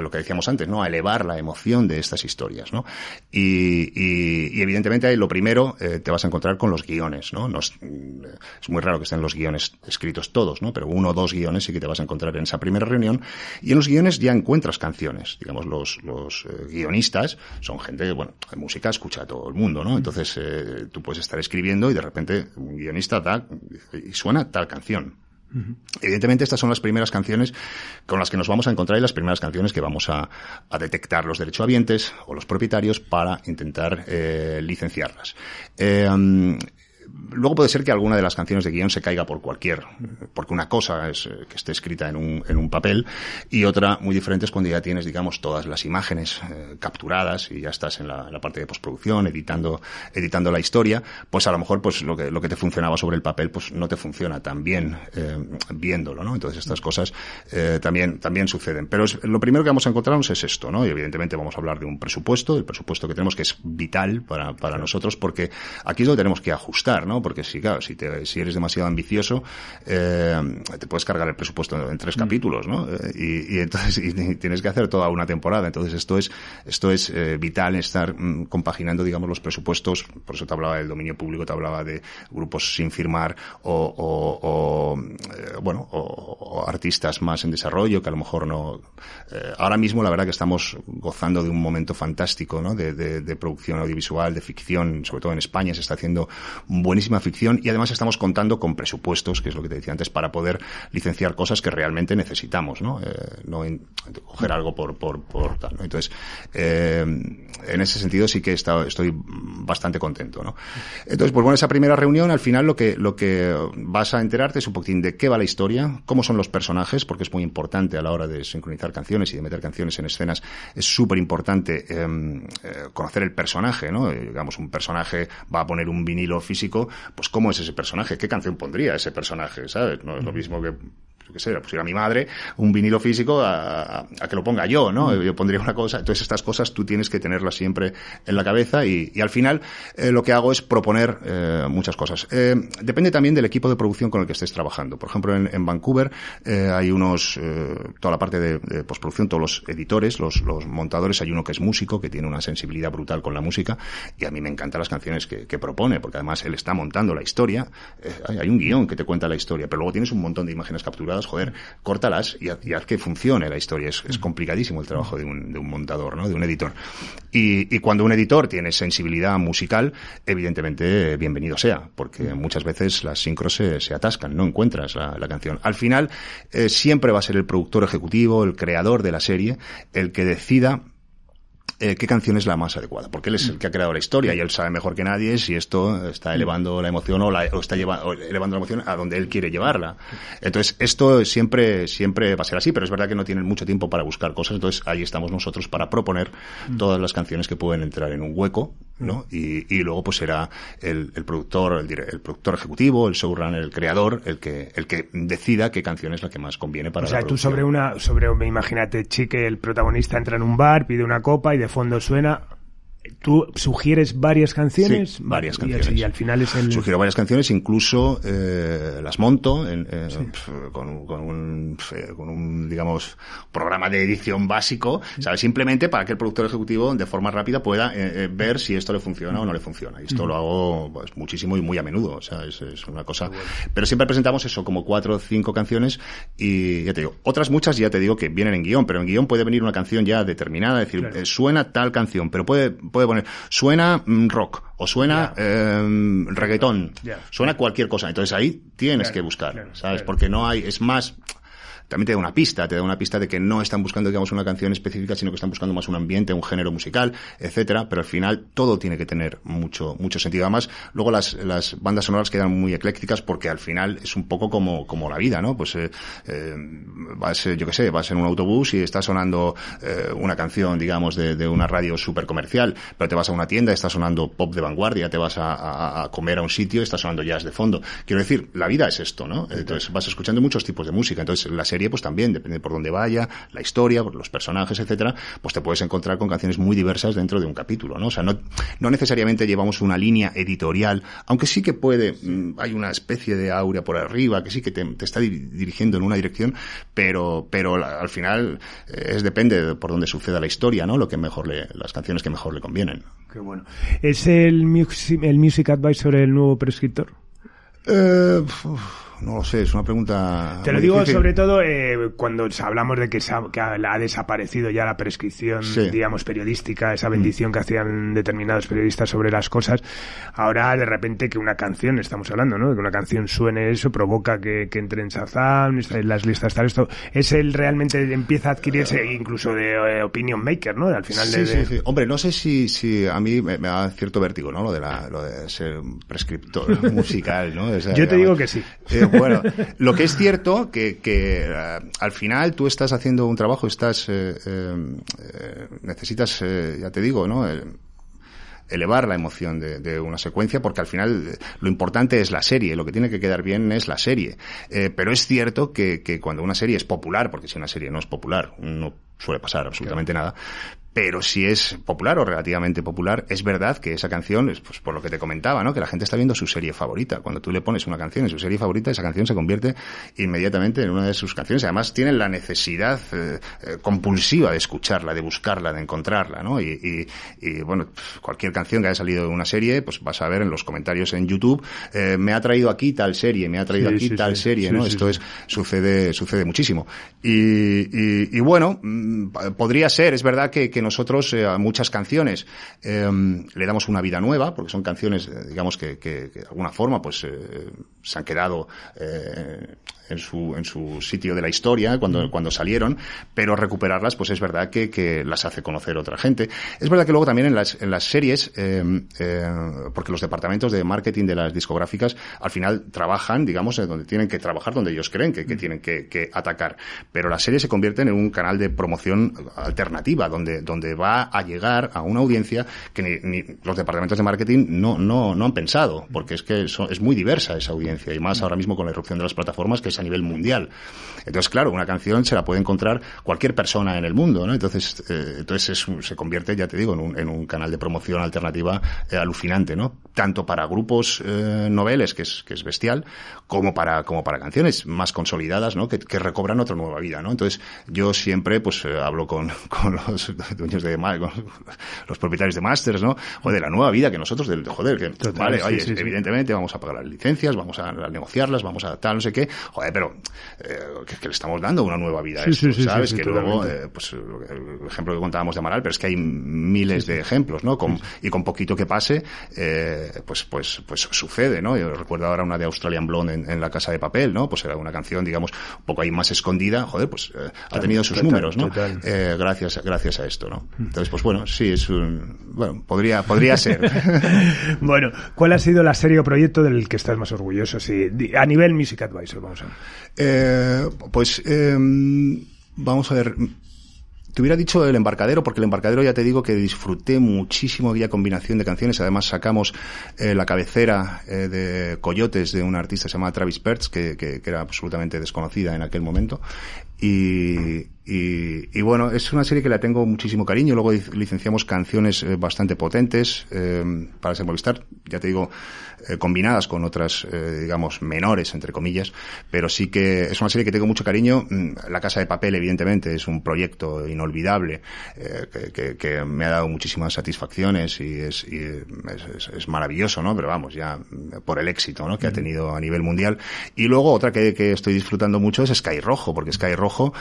lo que decíamos antes, ¿no? A elevar la emoción de estas historias, ¿no? Y, y evidentemente lo primero eh, te vas a encontrar con los guiones, ¿no? es muy raro que estén los guiones escritos todos, ¿no? Pero uno o dos guiones sí que te vas a encontrar en esa primera reunión. Y en los guiones ya encuentras canciones. Digamos, los, los eh, guionistas son gente que, bueno, música escucha a todo el mundo, ¿no? Entonces eh, tú puedes estar escribiendo y de repente un guionista da y suena tal canción. Evidentemente estas son las primeras canciones con las que nos vamos a encontrar y las primeras canciones que vamos a, detectar los derechohabientes o los propietarios para intentar eh, licenciarlas. Eh, luego puede ser que alguna de las canciones de guion se caiga por cualquier, porque una cosa es eh, que esté escrita en un, en un papel y otra muy diferente es cuando ya tienes, digamos, todas las imágenes eh, capturadas y ya estás en la, parte de postproducción, editando, editando la historia, pues a lo mejor pues lo que, lo que te funcionaba sobre el papel pues no te funciona tan bien eh, viéndolo, ¿no? Entonces estas cosas también, también suceden. Pero lo primero que vamos a encontrarnos es esto, ¿no? Y evidentemente vamos a hablar de un presupuesto, el presupuesto que tenemos que es vital para, para nosotros porque aquí es donde tenemos que ajustar, ¿no? Porque si, claro, si, te, si eres demasiado ambicioso, eh, te puedes cargar el presupuesto en tres mm. capítulos, ¿no? Eh, y, y, entonces y, tienes que hacer toda una temporada. Entonces esto es, esto es eh, vital estar mm, compaginando, digamos, los presupuestos. Por eso te hablaba del dominio público, te hablaba de grupos sin firmar o, o, o eh, bueno, o, artistas más en desarrollo que a lo mejor no. Ahora mismo la verdad que estamos gozando de un momento fantástico, ¿no? De, de, de producción audiovisual, de ficción, sobre todo en España se está haciendo un buen buenísima ficción y además estamos contando con presupuestos, que es lo que te decía antes, para poder licenciar cosas que realmente necesitamos, ¿no? Eh, no coger algo por, por, por tal, ¿no? Entonces, eh, en ese sentido sí que estado, estoy bastante contento, ¿no? Entonces, pues bueno, esa primera reunión, al final lo que, lo que vas a enterarte es un poquitín de qué va la historia, cómo son los personajes, porque es muy importante a la hora de sincronizar canciones y de meter canciones en escenas, es súper importante em, eh, conocer el personaje, ¿no? Eh, digamos, un personaje va a poner un vinilo físico, pues cómo es ese personaje, qué canción pondría ese personaje, ¿sabes? No es lo mismo que qué sé, pusiera mi madre un vinilo físico a, que lo ponga yo, ¿no? Yo pondría una cosa. Entonces estas cosas tú tienes que tenerlas siempre en la cabeza y, al final eh, lo que hago es proponer eh, muchas cosas. Eh, depende también del equipo de producción con el que estés trabajando. Por ejemplo, en, Vancouver hay unos, toda la parte de, postproducción, todos los editores, los, montadores, hay uno que es músico, que tiene una sensibilidad brutal con la música y a mí me encantan las canciones que, propone, porque además él está montando la historia. hay un guion que te cuenta la historia, pero luego tienes un montón de imágenes capturadas joder, córtalas y, haz que funcione la historia. Es, es complicadísimo el trabajo de un, de un, montador, ¿no? De un editor. Y, y, cuando un editor tiene sensibilidad musical, evidentemente, bienvenido sea, porque muchas veces las sincros se, se atascan, no encuentras la, la canción. Al final, eh, siempre va a ser el productor ejecutivo, el creador de la serie, el que decida eh, qué canción es la más adecuada, porque él es el que ha creado la historia y él sabe mejor que nadie si esto está elevando la emoción o, la, o está elevando la emoción a donde él quiere llevarla. Entonces, esto siempre, siempre va a ser así, pero es verdad que no tienen mucho tiempo para buscar cosas, entonces ahí estamos nosotros para proponer todas las canciones que pueden entrar en un hueco, ¿no? Y, y luego pues será el, el productor, el, el, productor ejecutivo, el showrunner, el creador, el que, el que decida qué canción es la que más conviene para O sea, tú sobre una, sobre, imagínate, Chique, el protagonista entra en un bar, pide una copa y de fondo suena tú sugieres varias canciones varias canciones. y al final es el sugiero varias canciones incluso eh, las monto en, eh, con, con, un con un digamos programa de edición básico sabes simplemente para que el productor ejecutivo de forma rápida pueda eh, ver si esto le funciona o no le funciona. Y esto lo hago pues, muchísimo y muy a menudo o sea es, es una cosa pero siempre presentamos eso como cuatro o cinco canciones y ya te digo otras muchas ya te digo que vienen en guion pero en guion puede venir una canción ya determinada es decir suena tal canción pero puede puede poner, suena mm, rock o suena eh, reggaetón, suena cualquier cosa. Entonces ahí tienes que buscar, ¿sabes? Porque no hay, es más, también te da una pista, te da una pista de que no están buscando, digamos, una canción específica, sino que están buscando más un ambiente, un género musical, etcétera, pero al final todo tiene que tener mucho, mucho sentido. Además, luego las, las bandas sonoras quedan muy eclécticas porque al final es un poco como, como la vida, ¿no? Pues, eh, eh vas, yo qué sé, vas en un autobús y está sonando eh, una canción, digamos, de, de una radio súper comercial, pero te vas a una tienda, está sonando pop de vanguardia, te vas a, a, comer a un sitio, está sonando jazz de fondo. Quiero decir, la vida es esto, ¿no? Entonces vas escuchando muchos tipos de música. Entonces la serie pues también, depende por dónde vaya, la historia, los personajes, etcétera, pues te puedes encontrar con canciones muy diversas dentro de un capítulo, ¿no? O sea, no, no necesariamente llevamos una línea editorial, aunque sí que puede, mm, hay una especie de aurea por arriba, que sí que te, está dirigiendo en una dirección, pero, pero al final eh, es depende por dónde suceda la historia, ¿no? Lo que mejor le, las canciones que mejor le convienen. Qué bueno. ¿Es el, el Music Advisor el nuevo prescriptor? Eh, no lo sé, es una pregunta. Te lo digo sobre todo eh, cuando hablamos de que, que, ha, desaparecido ya la prescripción, digamos, periodística, esa bendición mm. que hacían determinados periodistas sobre las cosas. Ahora, de repente, que una canción, estamos hablando, ¿no? Que una canción suene eso, provoca que, que entre en Shazam, en las listas, tal, esto. Es el realmente empieza a adquirirse incluso de eh, opinion maker, ¿no? Al final sí, sí, sí. Hombre, no sé si, si a mí me, da cierto vértigo, ¿no? Lo de, la, lo de ser un prescriptor musical, ¿no? Yo te digo que sí. Eh, bueno, lo que es cierto que, que eh, al final tú estás haciendo un trabajo, estás eh, eh necesitas, ya te digo, ¿no? elevar la emoción de, de, una secuencia porque al final lo importante es la serie, lo que tiene que quedar bien es la serie. Eh, pero es cierto que, que, cuando una serie es popular, porque si una serie no es popular, no suele pasar absolutamente nada, pero si es popular o relativamente popular, es verdad que esa canción, es pues por lo que te comentaba, ¿no? Que la gente está viendo su serie favorita. Cuando tú le pones una canción en su serie favorita, esa canción se convierte inmediatamente en una de sus canciones. Además, tienen la necesidad eh, eh, compulsiva de escucharla, de buscarla, de encontrarla, ¿no? Y, y, y, bueno, cualquier canción que haya salido de una serie, pues vas a ver en los comentarios en YouTube, eh, me ha traído aquí tal serie, me ha traído aquí tal serie, ¿no? Esto es, sucede, sucede muchísimo. Y, y, bueno, mm, podría ser, es verdad que, que nosotros a muchas canciones. Le damos una vida nueva, porque son canciones, digamos, que, que, que de alguna forma pues se han quedado en su, en su sitio de la historia cuando, cuando salieron, pero recuperarlas, pues es verdad que, que las hace conocer otra gente. Es verdad que luego también en las, en las series, eh, eh, porque los departamentos de marketing de las discográficas al final trabajan, digamos, donde tienen que trabajar, donde ellos creen que, que tienen que, que, atacar. Pero las series se convierten en un canal de promoción alternativa, donde, donde va a llegar a una audiencia que ni, ni los departamentos de marketing no, no, no han pensado, porque es que es muy diversa esa audiencia, y más ahora mismo con la irrupción de las plataformas, que es a nivel mundial. Entonces, claro, una canción se la puede encontrar cualquier persona en el mundo, ¿no? Entonces, eh, entonces se convierte, ya te digo, en un, en un canal de promoción alternativa eh, alucinante, ¿no? Tanto para grupos eh, noveles, que es, que es bestial, como para, como para canciones más consolidadas, ¿no? Que, que recobran otra nueva vida, ¿no? Entonces, yo siempre, pues, eh, hablo con, con los dueños de, con los propietarios de masters, ¿no? O de la nueva vida que nosotros, del, joder, que, Total, vale, sí, oye, sí, evidentemente sí. vamos a pagar las licencias, vamos a, a negociarlas, vamos a tal, no sé qué, joder, pero eh, que, que, le estamos dando una nueva vida a esto, sí, sí, ¿sabes? Sí, que luego, eh, pues el ejemplo que contábamos de Amaral, pero es que hay miles de ejemplos, ¿no? Con, y con poquito que pase, eh, pues, pues, pues sucede, ¿no? Yo recuerdo ahora una de Australian Blonde en, en, La Casa de Papel, ¿no? Pues era una canción, digamos, un poco ahí más escondida, joder, pues eh, ha tenido sus total, números, ¿no? Gracias, gracias a esto, ¿no? Entonces, pues bueno, sí, es un, bueno, podría, podría ser. bueno, ¿cuál ha sido la serie o proyecto del que estás más orgulloso? Sí, a nivel Music Advisor, vamos a ver. Eh, pues eh, vamos a ver. Te hubiera dicho el embarcadero, porque el embarcadero ya te digo que disfruté muchísimo aquella combinación de canciones. Además sacamos eh, la cabecera eh, de Coyotes de un artista que se llama Travis Perts, que, que, que, era absolutamente desconocida en aquel momento. Y, y, y, bueno, es una serie que la tengo muchísimo cariño. Luego licenciamos canciones eh, bastante potentes eh, para ese Movistar, ya te digo, eh, combinadas con otras, eh, digamos, menores, entre comillas. Pero sí que es una serie que tengo mucho cariño. Mm, la Casa de Papel, evidentemente, es un proyecto inolvidable eh, que, que, que, me ha dado muchísimas satisfacciones y es, y es, maravilloso, ¿no? Pero vamos, ya por el éxito ¿no? que ha tenido a nivel mundial. Y luego otra que, que estoy disfrutando mucho es Sky Rojo, porque Sky Rojo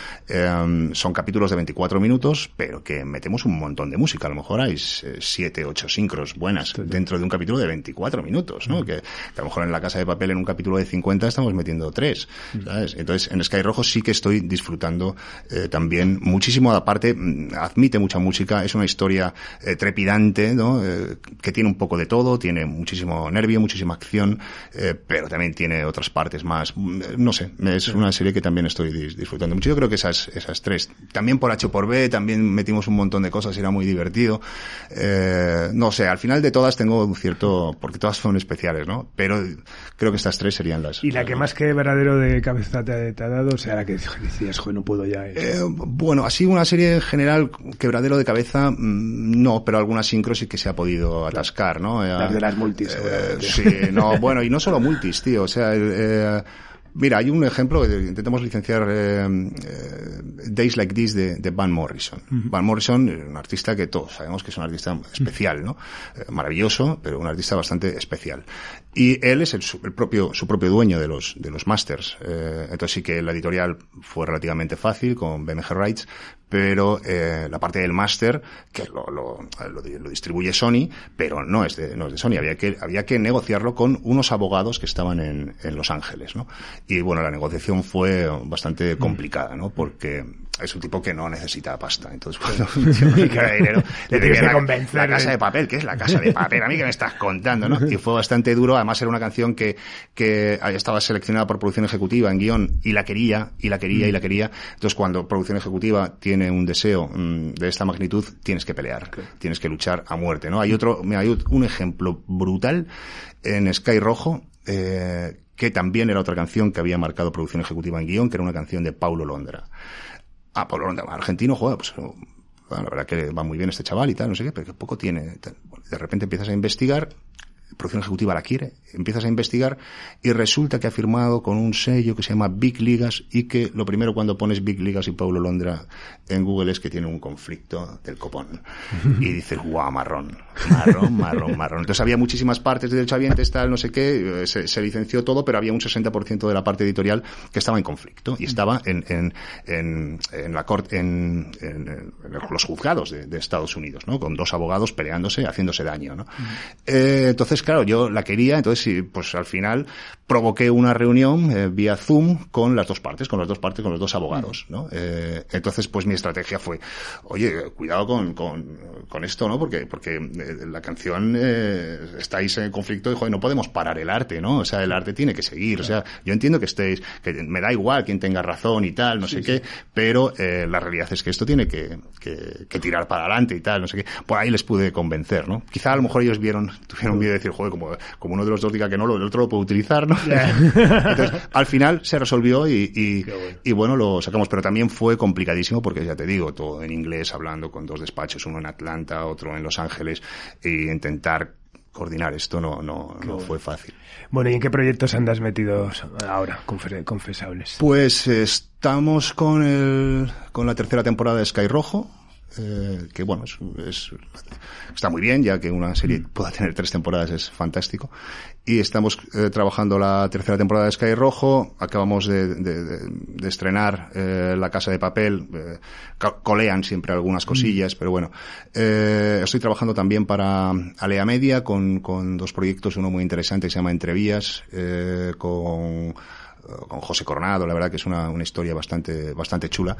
Eh, son capítulos de 24 minutos, pero que metemos un montón de música. A lo mejor hay 7, 8 sincros buenas sí, dentro de un capítulo de 24 minutos, ¿no? Mm. Que, a lo mejor en la casa de papel en un capítulo de 50 estamos metiendo 3, mm. ¿sabes? Entonces, en Sky Rojo sí que estoy disfrutando eh, también muchísimo. Aparte, mm, admite mucha música, es una historia eh, trepidante, ¿no? Eh, que tiene un poco de todo, tiene muchísimo nervio, muchísima acción, eh, pero también tiene otras partes más. No sé, es una serie que también estoy disfrutando yo creo que esas, esas tres. También por H por B, también metimos un montón de cosas y era muy divertido. Eh, no sé, al final de todas tengo un cierto, porque todas son especiales, ¿no? Pero creo que estas tres serían las. ¿Y la que más que verdadero de cabeza te, te ha dado? O sea, la que decías, joder, no puedo ya. Eh, bueno, así una serie en general, quebradero de cabeza, mmm, no, pero algunas sincros sí que se ha podido atascar, ¿no? Las de las multis, eh, Sí, no, bueno, y no solo multis, tío, o sea, eh, Mira, hay un ejemplo, intentamos licenciar eh, eh, Days Like This de, de Van Morrison. Uh -huh. Van Morrison, un artista que todos sabemos que es un artista especial, ¿no? Eh, maravilloso, pero un artista bastante especial. Y él es el, el propio, su propio dueño de los, de los masters. Eh, entonces sí que la editorial fue relativamente fácil con BMG Rights, pero eh, la parte del máster que lo, lo, lo, lo, distribuye Sony, pero no es de, no es de Sony. Había que, había que negociarlo con unos abogados que estaban en, en Los Ángeles, ¿no? Y bueno, la negociación fue bastante complicada, ¿no? Porque es un tipo que no necesita pasta. Entonces, cuando dinero, le tienes que convencer. La casa de papel, ¿qué es la casa de papel? A mí que me estás contando, ¿no? Y fue bastante duro. Además, era una canción que, que estaba seleccionada por producción ejecutiva en guion y la quería, y la quería, y la quería. Entonces, cuando producción ejecutiva tiene un deseo mmm, de esta magnitud, tienes que pelear. Okay. Tienes que luchar a muerte, ¿no? Hay otro, hay un ejemplo brutal en Sky Rojo, eh, que también era otra canción que había marcado producción ejecutiva en guion, que era una canción de Paulo Londra. Ah, Paulo Londra, argentino, joder, pues la verdad que va muy bien este chaval y tal, no sé qué, pero que poco tiene. De repente empiezas a investigar, producción ejecutiva la quiere, empiezas a investigar y resulta que ha firmado con un sello que se llama Big Ligas y que lo primero cuando pones Big Ligas y Paulo Londra en Google es que tiene un conflicto del copón. Y dices, guau, marrón, marrón, marrón, marrón. Entonces había muchísimas partes de derechohabientes, tal, no sé qué, eh, se, se licenció todo, pero había un 60% de la parte editorial que estaba en conflicto y estaba en, en, en, en la corte, en, en, los juzgados de, de, Estados Unidos, ¿no? Con dos abogados peleándose, haciéndose daño, ¿no? eh, entonces, claro, yo la quería, entonces, pues al final provoqué una reunión eh, vía Zoom con las dos partes, con las dos partes, con los dos abogados, ¿no? Eh, entonces, pues mi estrategia fue, oye, cuidado con, con, con esto, ¿no? Porque, porque eh, la canción eh, estáis en conflicto y, joder, no podemos parar el arte, ¿no? O sea, el arte tiene que seguir, o sea, yo entiendo que estéis, que me da igual quien tenga razón y tal, no sí, sé sí. qué, pero la realidad es que esto tiene que, que, que, tirar para adelante y tal, no sé qué. Por ahí les pude convencer, ¿no? Quizá a lo mejor ellos vieron, tuvieron miedo de decir, joder, como, como uno de los dos diga que no, el otro lo puede utilizar, ¿no? Yeah. Entonces, al final se resolvió y, y, bueno. y, bueno. lo sacamos, pero también fue complicadísimo porque ya te digo, todo en inglés, hablando con dos despachos, uno en Atlanta, otro en Los Ángeles, e intentar coordinar esto no, no, no fue fácil. Bueno, ¿y en qué proyectos andas metidos ahora, confesables? Pues estamos con, el, con la tercera temporada de Sky Rojo, eh, que bueno, es, es, está muy bien, ya que una serie pueda tener tres temporadas es fantástico. Y estamos eh, trabajando la tercera temporada de Sky Rojo, acabamos de, de, de, de estrenar eh, La Casa de Papel, eh, colean siempre algunas cosillas, mm. pero bueno. Eh, estoy trabajando también para Alea Media con, con dos proyectos, uno muy interesante que se llama Entrevías, con con José Coronado, la verdad que es una, una historia bastante, bastante chula.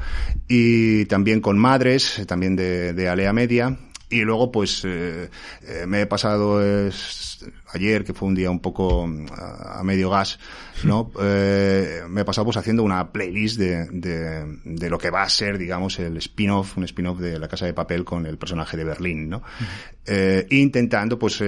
Y también con Madres, también de, de Alea Media. Y luego, pues, eh, eh, me he pasado es, ayer, que fue un día un poco a, a medio gas, ¿no? Eh, me he pasado pues haciendo una playlist de, de, de, lo que va a ser, digamos, el spin-off, un spin-off de La Casa de Papel con el personaje de Berlín, ¿no? Intentando, pues,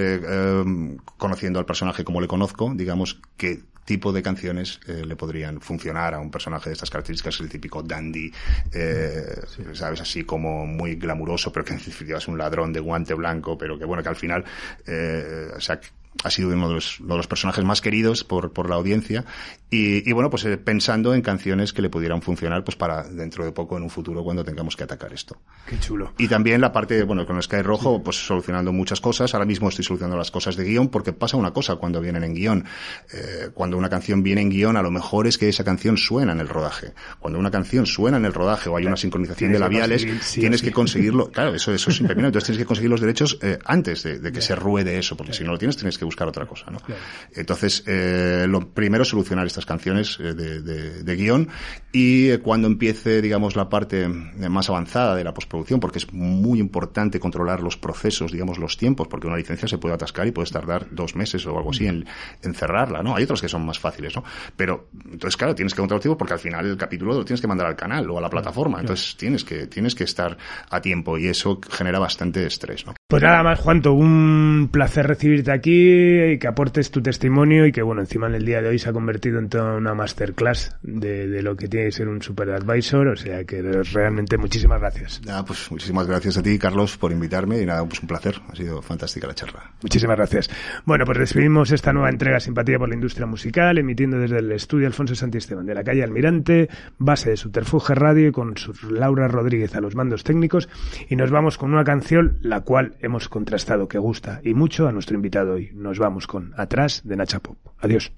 conociendo al personaje como le conozco, digamos, que tipo de canciones eh, le podrían funcionar a un personaje de estas características, el típico dandy, eh, sí. sabes, así como muy glamuroso, pero que es un ladrón de guante blanco, pero que bueno, que al final, eh, o sea, ha sido uno de los, de los, personajes más queridos por, por la audiencia y, y bueno, pues eh, pensando en canciones que le pudieran funcionar pues para dentro de poco en un futuro cuando tengamos que atacar esto. Qué chulo. Y también la parte, bueno, con Sky Rojo, pues solucionando muchas cosas. Ahora mismo estoy solucionando las cosas de guion porque pasa una cosa cuando vienen en guion. Eh, cuando una canción viene en guion, a lo mejor es que esa canción suena en el rodaje. Cuando una canción suena en el rodaje o hay una sincronización de labiales, sí, tienes sí. que conseguirlo. Claro, eso, eso es impepinable. Entonces tienes que conseguir los derechos eh, antes de, de que se ruede eso, porque si no lo tienes, tienes que buscar otra cosa, ¿no? Claro. Entonces, eh, lo primero es solucionar estas canciones eh, de, de, de, guion y eh, cuando empiece, digamos, la parte más avanzada de la postproducción, porque es muy importante controlar los procesos, digamos, los tiempos, porque una licencia se puede atascar y puedes tardar dos meses o algo así en, en cerrarla, ¿no? Hay otras que son más fáciles, ¿no? Pero, entonces, claro, tienes que controlar tiempo porque al final el capítulo lo tienes que mandar al canal o a la plataforma, entonces tienes que, tienes que estar a tiempo y eso genera bastante estrés, ¿no? Pues nada más, Juanto, un placer recibirte aquí y que aportes tu testimonio y que, bueno, encima en el día de hoy se ha convertido en toda una masterclass de, de lo que tiene que ser un super advisor, o sea que realmente muchísimas gracias. Nada, pues muchísimas gracias a ti, Carlos, por invitarme y nada, pues un placer, ha sido fantástica la charla. Muchísimas gracias. Bueno, pues despedimos esta nueva entrega Simpatía por la Industria Musical, emitiendo desde el estudio Alfonso Santisteban de la calle Almirante, base de Subterfuge Radio y con su Laura Rodríguez a los mandos técnicos y nos vamos con una canción la cual hemos contrastado que gusta y mucho a nuestro invitado hoy. Nos vamos con Atrás de Nacha Pop. Adiós.